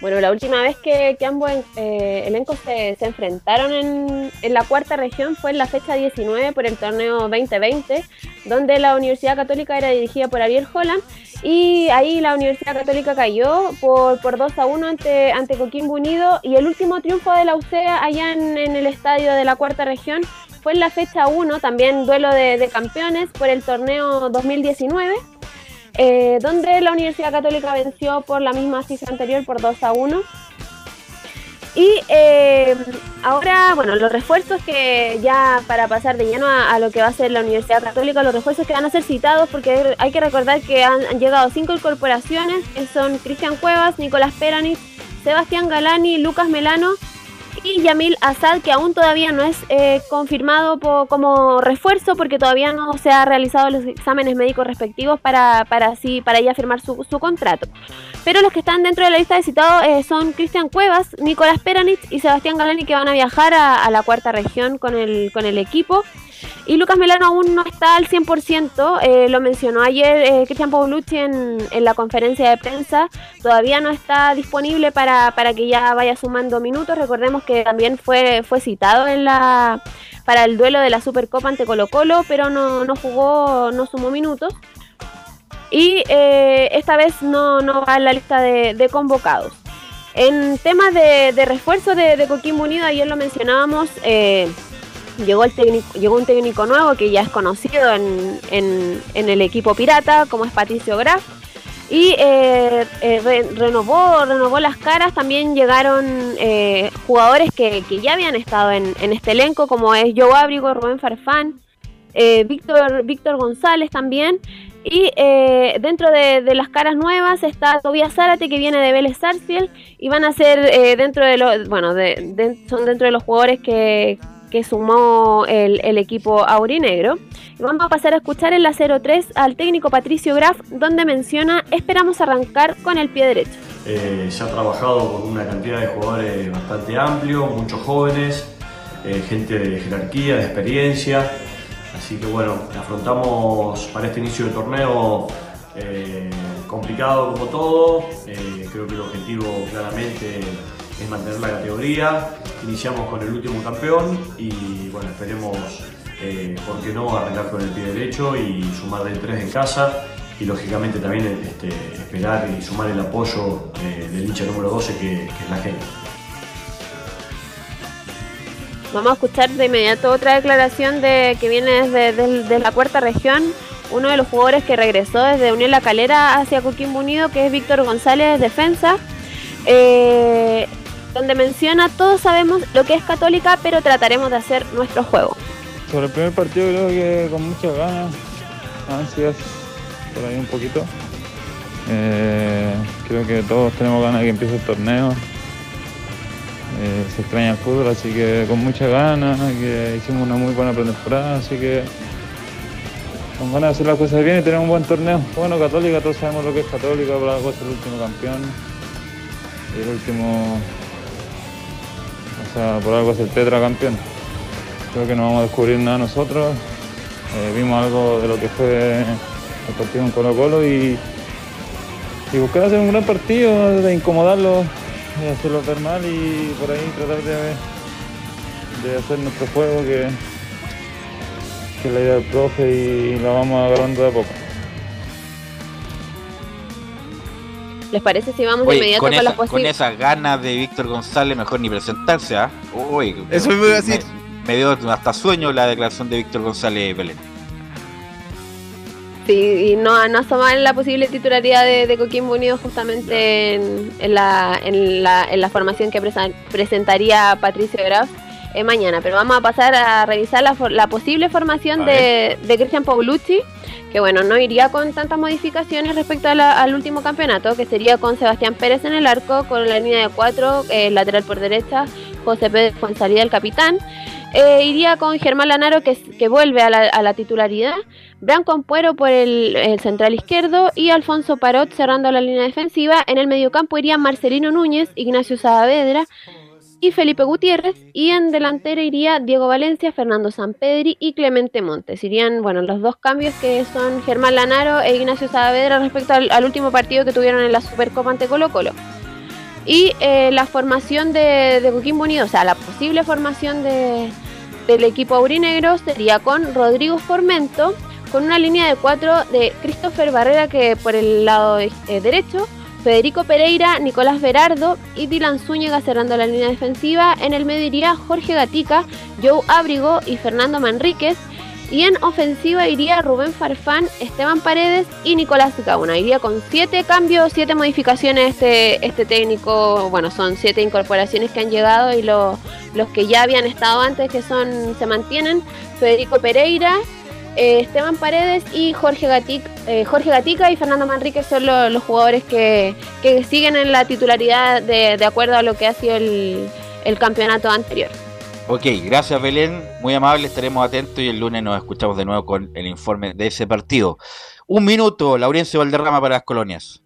Bueno, la última vez que, que ambos eh, elencos se, se enfrentaron en, en la cuarta región fue en la fecha 19 por el torneo 2020, donde la Universidad Católica era dirigida por Ariel Holland y ahí la Universidad Católica cayó por, por 2 a 1 ante, ante Coquimbo Unido y el último triunfo de la UCEA allá en, en el estadio de la cuarta región fue en la fecha 1, también duelo de, de campeones por el torneo 2019 eh, donde la Universidad Católica venció por la misma cifra anterior por 2 a 1. Y eh, ahora, bueno, los refuerzos que ya para pasar de lleno a, lo que va a ser la Universidad Católica, los refuerzos que van a ser citados, porque hay que recordar que han, han llegado cinco incorporaciones, que son Cristian Cuevas, Nicolás Peranich, Sebastián Galani, Lucas Melano y Yamil Asad, que aún todavía no es eh, confirmado como refuerzo porque todavía no se ha realizado los exámenes médicos respectivos para, para, así, para ya firmar su, contrato. Pero los que están dentro de la lista de citados eh, son Cristian Cuevas, Nicolás Peranich y Sebastián Galani que van a viajar a, a la cuarta región con el, con el equipo. Y Lucas Melano aún no está al 100%, eh, lo mencionó ayer eh, Cristian Paulucci en, la conferencia de prensa, todavía no está disponible para, para, que ya vaya sumando minutos, recordemos que también fue, fue citado en la para el duelo de la Supercopa ante Colo Colo, pero no, no jugó, no sumó minutos. Y eh, esta vez no, no va en la lista de, convocados. En temas de, de refuerzo de, de Coquimbo Unido, ayer lo mencionábamos, eh, llegó, el llegó un técnico nuevo que ya es conocido en, el equipo pirata, como es Patricio Graf. Y eh, eh, renovó, renovó las caras, también llegaron eh, jugadores que, ya habían estado en, este elenco, como es Joe Abrigo, Rubén Farfán, Víctor, Víctor González también. Y dentro de, las caras nuevas está Tobias Zárate que viene de Vélez Sarsfield y van a ser dentro de los, bueno, son dentro de los jugadores que, sumó el, equipo aurinegro. Vamos a pasar a escuchar en la 03 al técnico Patricio Graf, donde menciona esperamos arrancar con el pie derecho. Eh, se ha trabajado con una cantidad de jugadores bastante amplio, muchos jóvenes, eh, gente de jerarquía, de experiencia. Así que bueno, afrontamos para este inicio de torneo eh, complicado como todo. creo que el objetivo claramente es mantener la categoría. Iniciamos con el último campeón y bueno, esperemos, eh, ¿por qué no?, arreglar con el pie derecho y sumar de tres en casa y lógicamente también este, esperar y sumar el apoyo eh, del hincha número 12 que, es la gente. Vamos a escuchar de inmediato otra declaración de que viene desde, la cuarta región, uno de los jugadores que regresó desde Unión La Calera hacia Coquimbo Unido, que es Víctor González, defensa. Eh, donde menciona todos sabemos lo que es católica, pero trataremos de hacer nuestro juego. Sobre el primer partido creo que con muchas ganas, ansias, por ahí un poquito. Eh, creo que todos tenemos ganas de que empiece el torneo. Eh, se extraña el fútbol, así que con muchas ganas, que hicimos una muy buena pretemporada, así que con ganas de hacer las cosas bien y tener un buen torneo. Bueno, Católica, todos sabemos lo que es Católica, algo es el último campeón, el último por algo es el tetracampeón. Creo que no vamos a descubrir nada nosotros. Eh, vimos algo de lo que fue el partido en Colo Colo y, buscar hacer un gran partido, de incomodarlo, de hacerlo ver mal y por ahí tratar de, de hacer nuestro juego que, que es la idea del profe y la vamos agarrando de a poco. ¿Les parece si vamos de inmediato con, con esa, las Con esas ganas de Víctor González, mejor ni presentarse, ¿ah? Uy, Eso me voy a decir. Me, dio hasta sueño la declaración de Víctor González Belén. Sí, y no, no asomar la posible titularidad de, de Coquimbo Unido justamente en, la, en, la, en la formación que presentaría Patricio Graf eh, mañana. Pero vamos a pasar a revisar la, la posible formación de, de Cristian Paulucci que bueno, no iría con tantas modificaciones respecto al último campeonato, que sería con Sebastián Pérez en el arco, con la línea de cuatro, eh, lateral por derecha, José Pérez con salida del capitán. Eh, iría con Germán Lanaro, que, que vuelve a la, titularidad, Branco Ampuero por el, el, central izquierdo y Alfonso Parot cerrando la línea defensiva. En el mediocampo irían Marcelino Núñez, Ignacio Saavedra, y Felipe Gutiérrez. Y en delantera iría Diego Valencia, Fernando Sampedri y Clemente Montes. Irían, bueno, los dos cambios que son Germán Lanaro e Ignacio Saavedra respecto al, último partido que tuvieron en la Supercopa ante Colo Colo. Y eh, la formación de, de Coquimbo Unido, o sea, la posible formación de, del equipo aurinegro sería con Rodrigo Formento, con una línea de cuatro de Christopher Barrera que por el lado eh, derecho, Federico Pereira, Nicolás Berardo y Dylan Zúñiga cerrando la línea defensiva. En el medio iría Jorge Gatica, Joe Abrigo y Fernando Manríquez. Y en ofensiva iría Rubén Farfán, Esteban Paredes y Nicolás Gauna. Iría con siete cambios, siete modificaciones este, este técnico. Bueno, son siete incorporaciones que han llegado y los que ya habían estado antes que son se mantienen. Federico Pereira, eh, Esteban Paredes y Jorge, Gatica, eh, Jorge Gatica y Fernando Manrique son los jugadores que, siguen en la titularidad de, acuerdo a lo que ha sido el, el campeonato anterior. Ok, gracias Belén, muy amable, estaremos atentos y el lunes nos escuchamos de nuevo con el informe de ese partido. Un minuto, Laurencio Valderrama para las colonias.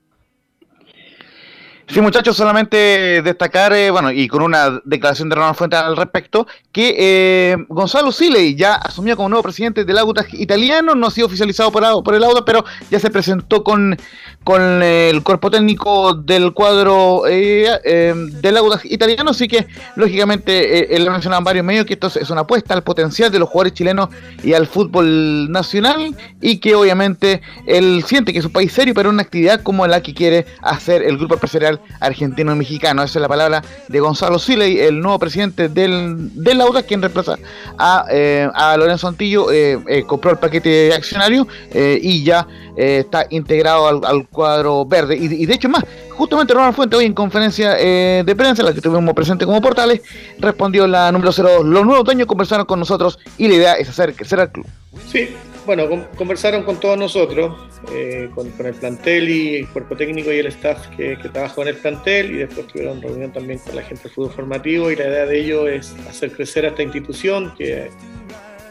Sí, muchachos, solamente destacar, eh, bueno, y con una declaración de Ronald Fuentes al respecto, que eh, Gonzalo Siley ya asumió como nuevo presidente del Audax italiano, no ha sido oficializado por, por el Audax, pero ya se presentó con, con el cuerpo técnico del cuadro eh, del Audax italiano, así que lógicamente él lo mencionado en varios medios que esto es una apuesta al potencial de los jugadores chilenos y al fútbol nacional, y que obviamente él siente que es un país serio, pero una actividad como la que quiere hacer el grupo empresarial argentino-mexicano. Esa es la palabra de Gonzalo Siley, el nuevo presidente del, del quien reemplaza a, eh, a Lorenzo Antillo, eh, eh, compró el paquete accionario y ya está integrado al, cuadro verde. Y, de hecho más, justamente Ronald Fuente hoy en conferencia de prensa, la que tuvimos presente como portales, respondió la número 0. Los nuevos dueños conversaron con nosotros y la idea es hacer crecer al club. Sí, bueno, conversaron con todos nosotros, eh, con, el plantel y el cuerpo técnico y el staff que, que trabajó en el plantel y después tuvieron reunión también con la gente del fútbol formativo y la idea de ello es hacer crecer a esta institución que,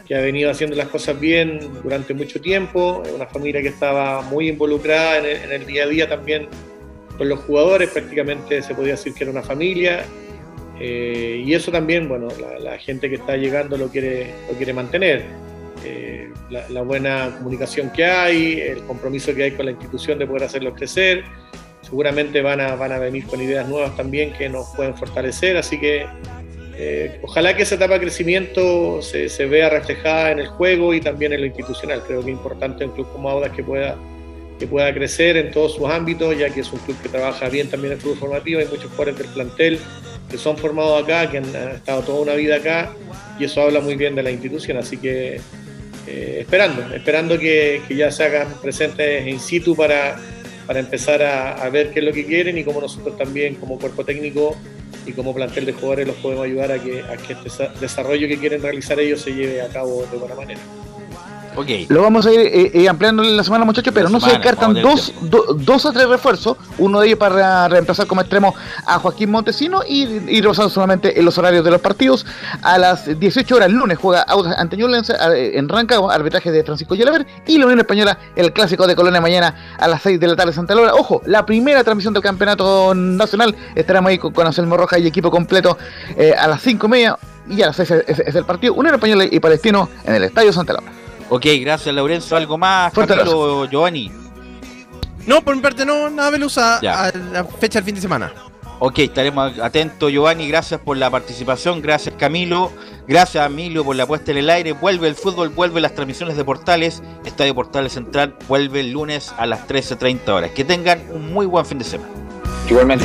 que ha venido haciendo las cosas bien durante mucho tiempo, una familia que estaba muy involucrada en el, día a día también con los jugadores, prácticamente se podía decir que era una familia eh, y eso también, bueno, la, la, gente que está llegando lo quiere, lo quiere mantener. La, buena comunicación que hay, el compromiso que hay con la institución de poder hacerlo crecer. Seguramente van a, van a venir con ideas nuevas también que nos pueden fortalecer, así que eh, ojalá que esa etapa de crecimiento se, se, vea reflejada en el juego y también en lo institucional. Creo que es importante un club como Audas que pueda, que pueda crecer en todos sus ámbitos, ya que es un club que trabaja bien también en el fútbol formativo, hay muchos jugadores del plantel que son formados acá, que han estado toda una vida acá, y eso habla muy bien de la institución, así que eh, esperando, esperando que, ya se hagan presentes in situ para, para empezar a, ver qué es lo que quieren y cómo nosotros también como cuerpo técnico y como plantel de jugadores los podemos ayudar a que, a que este desarrollo que quieren realizar ellos se lleve a cabo de buena manera. Lo vamos a ir eh, eh, ampliando en la semana, muchachos, pero no se descartan dos, dos a tres refuerzos. Uno de ellos para reemplazar como extremo a Joaquín Montesino y basado solamente en los horarios de los partidos. A las 18 horas el lunes juega Audas ante en Rancagua, arbitraje de Francisco Yelaver. Y la Unión Española, el clásico de Colonia mañana a las 6 de la tarde Santa Laura. Ojo, la primera transmisión del campeonato nacional. Estaremos ahí con, con Anselmo Roja y equipo completo eh, a las 5 y media. Y a las 6 es, es el partido Unión Española y Palestino en el Estadio Santa Laura. Ok, gracias Lorenzo. ¿Algo más, Camilo, Giovanni? No, por mi parte no, nada Belusa a la fecha del fin de semana. Ok, estaremos atentos, Giovanni. Gracias por la participación. Gracias, Camilo. Gracias, Emilio, por la puesta en el aire. Vuelve el fútbol, vuelve las transmisiones de Portales. Estadio Portales Central vuelve el lunes a las 13.30 horas. Que tengan un muy buen fin de semana. Igualmente.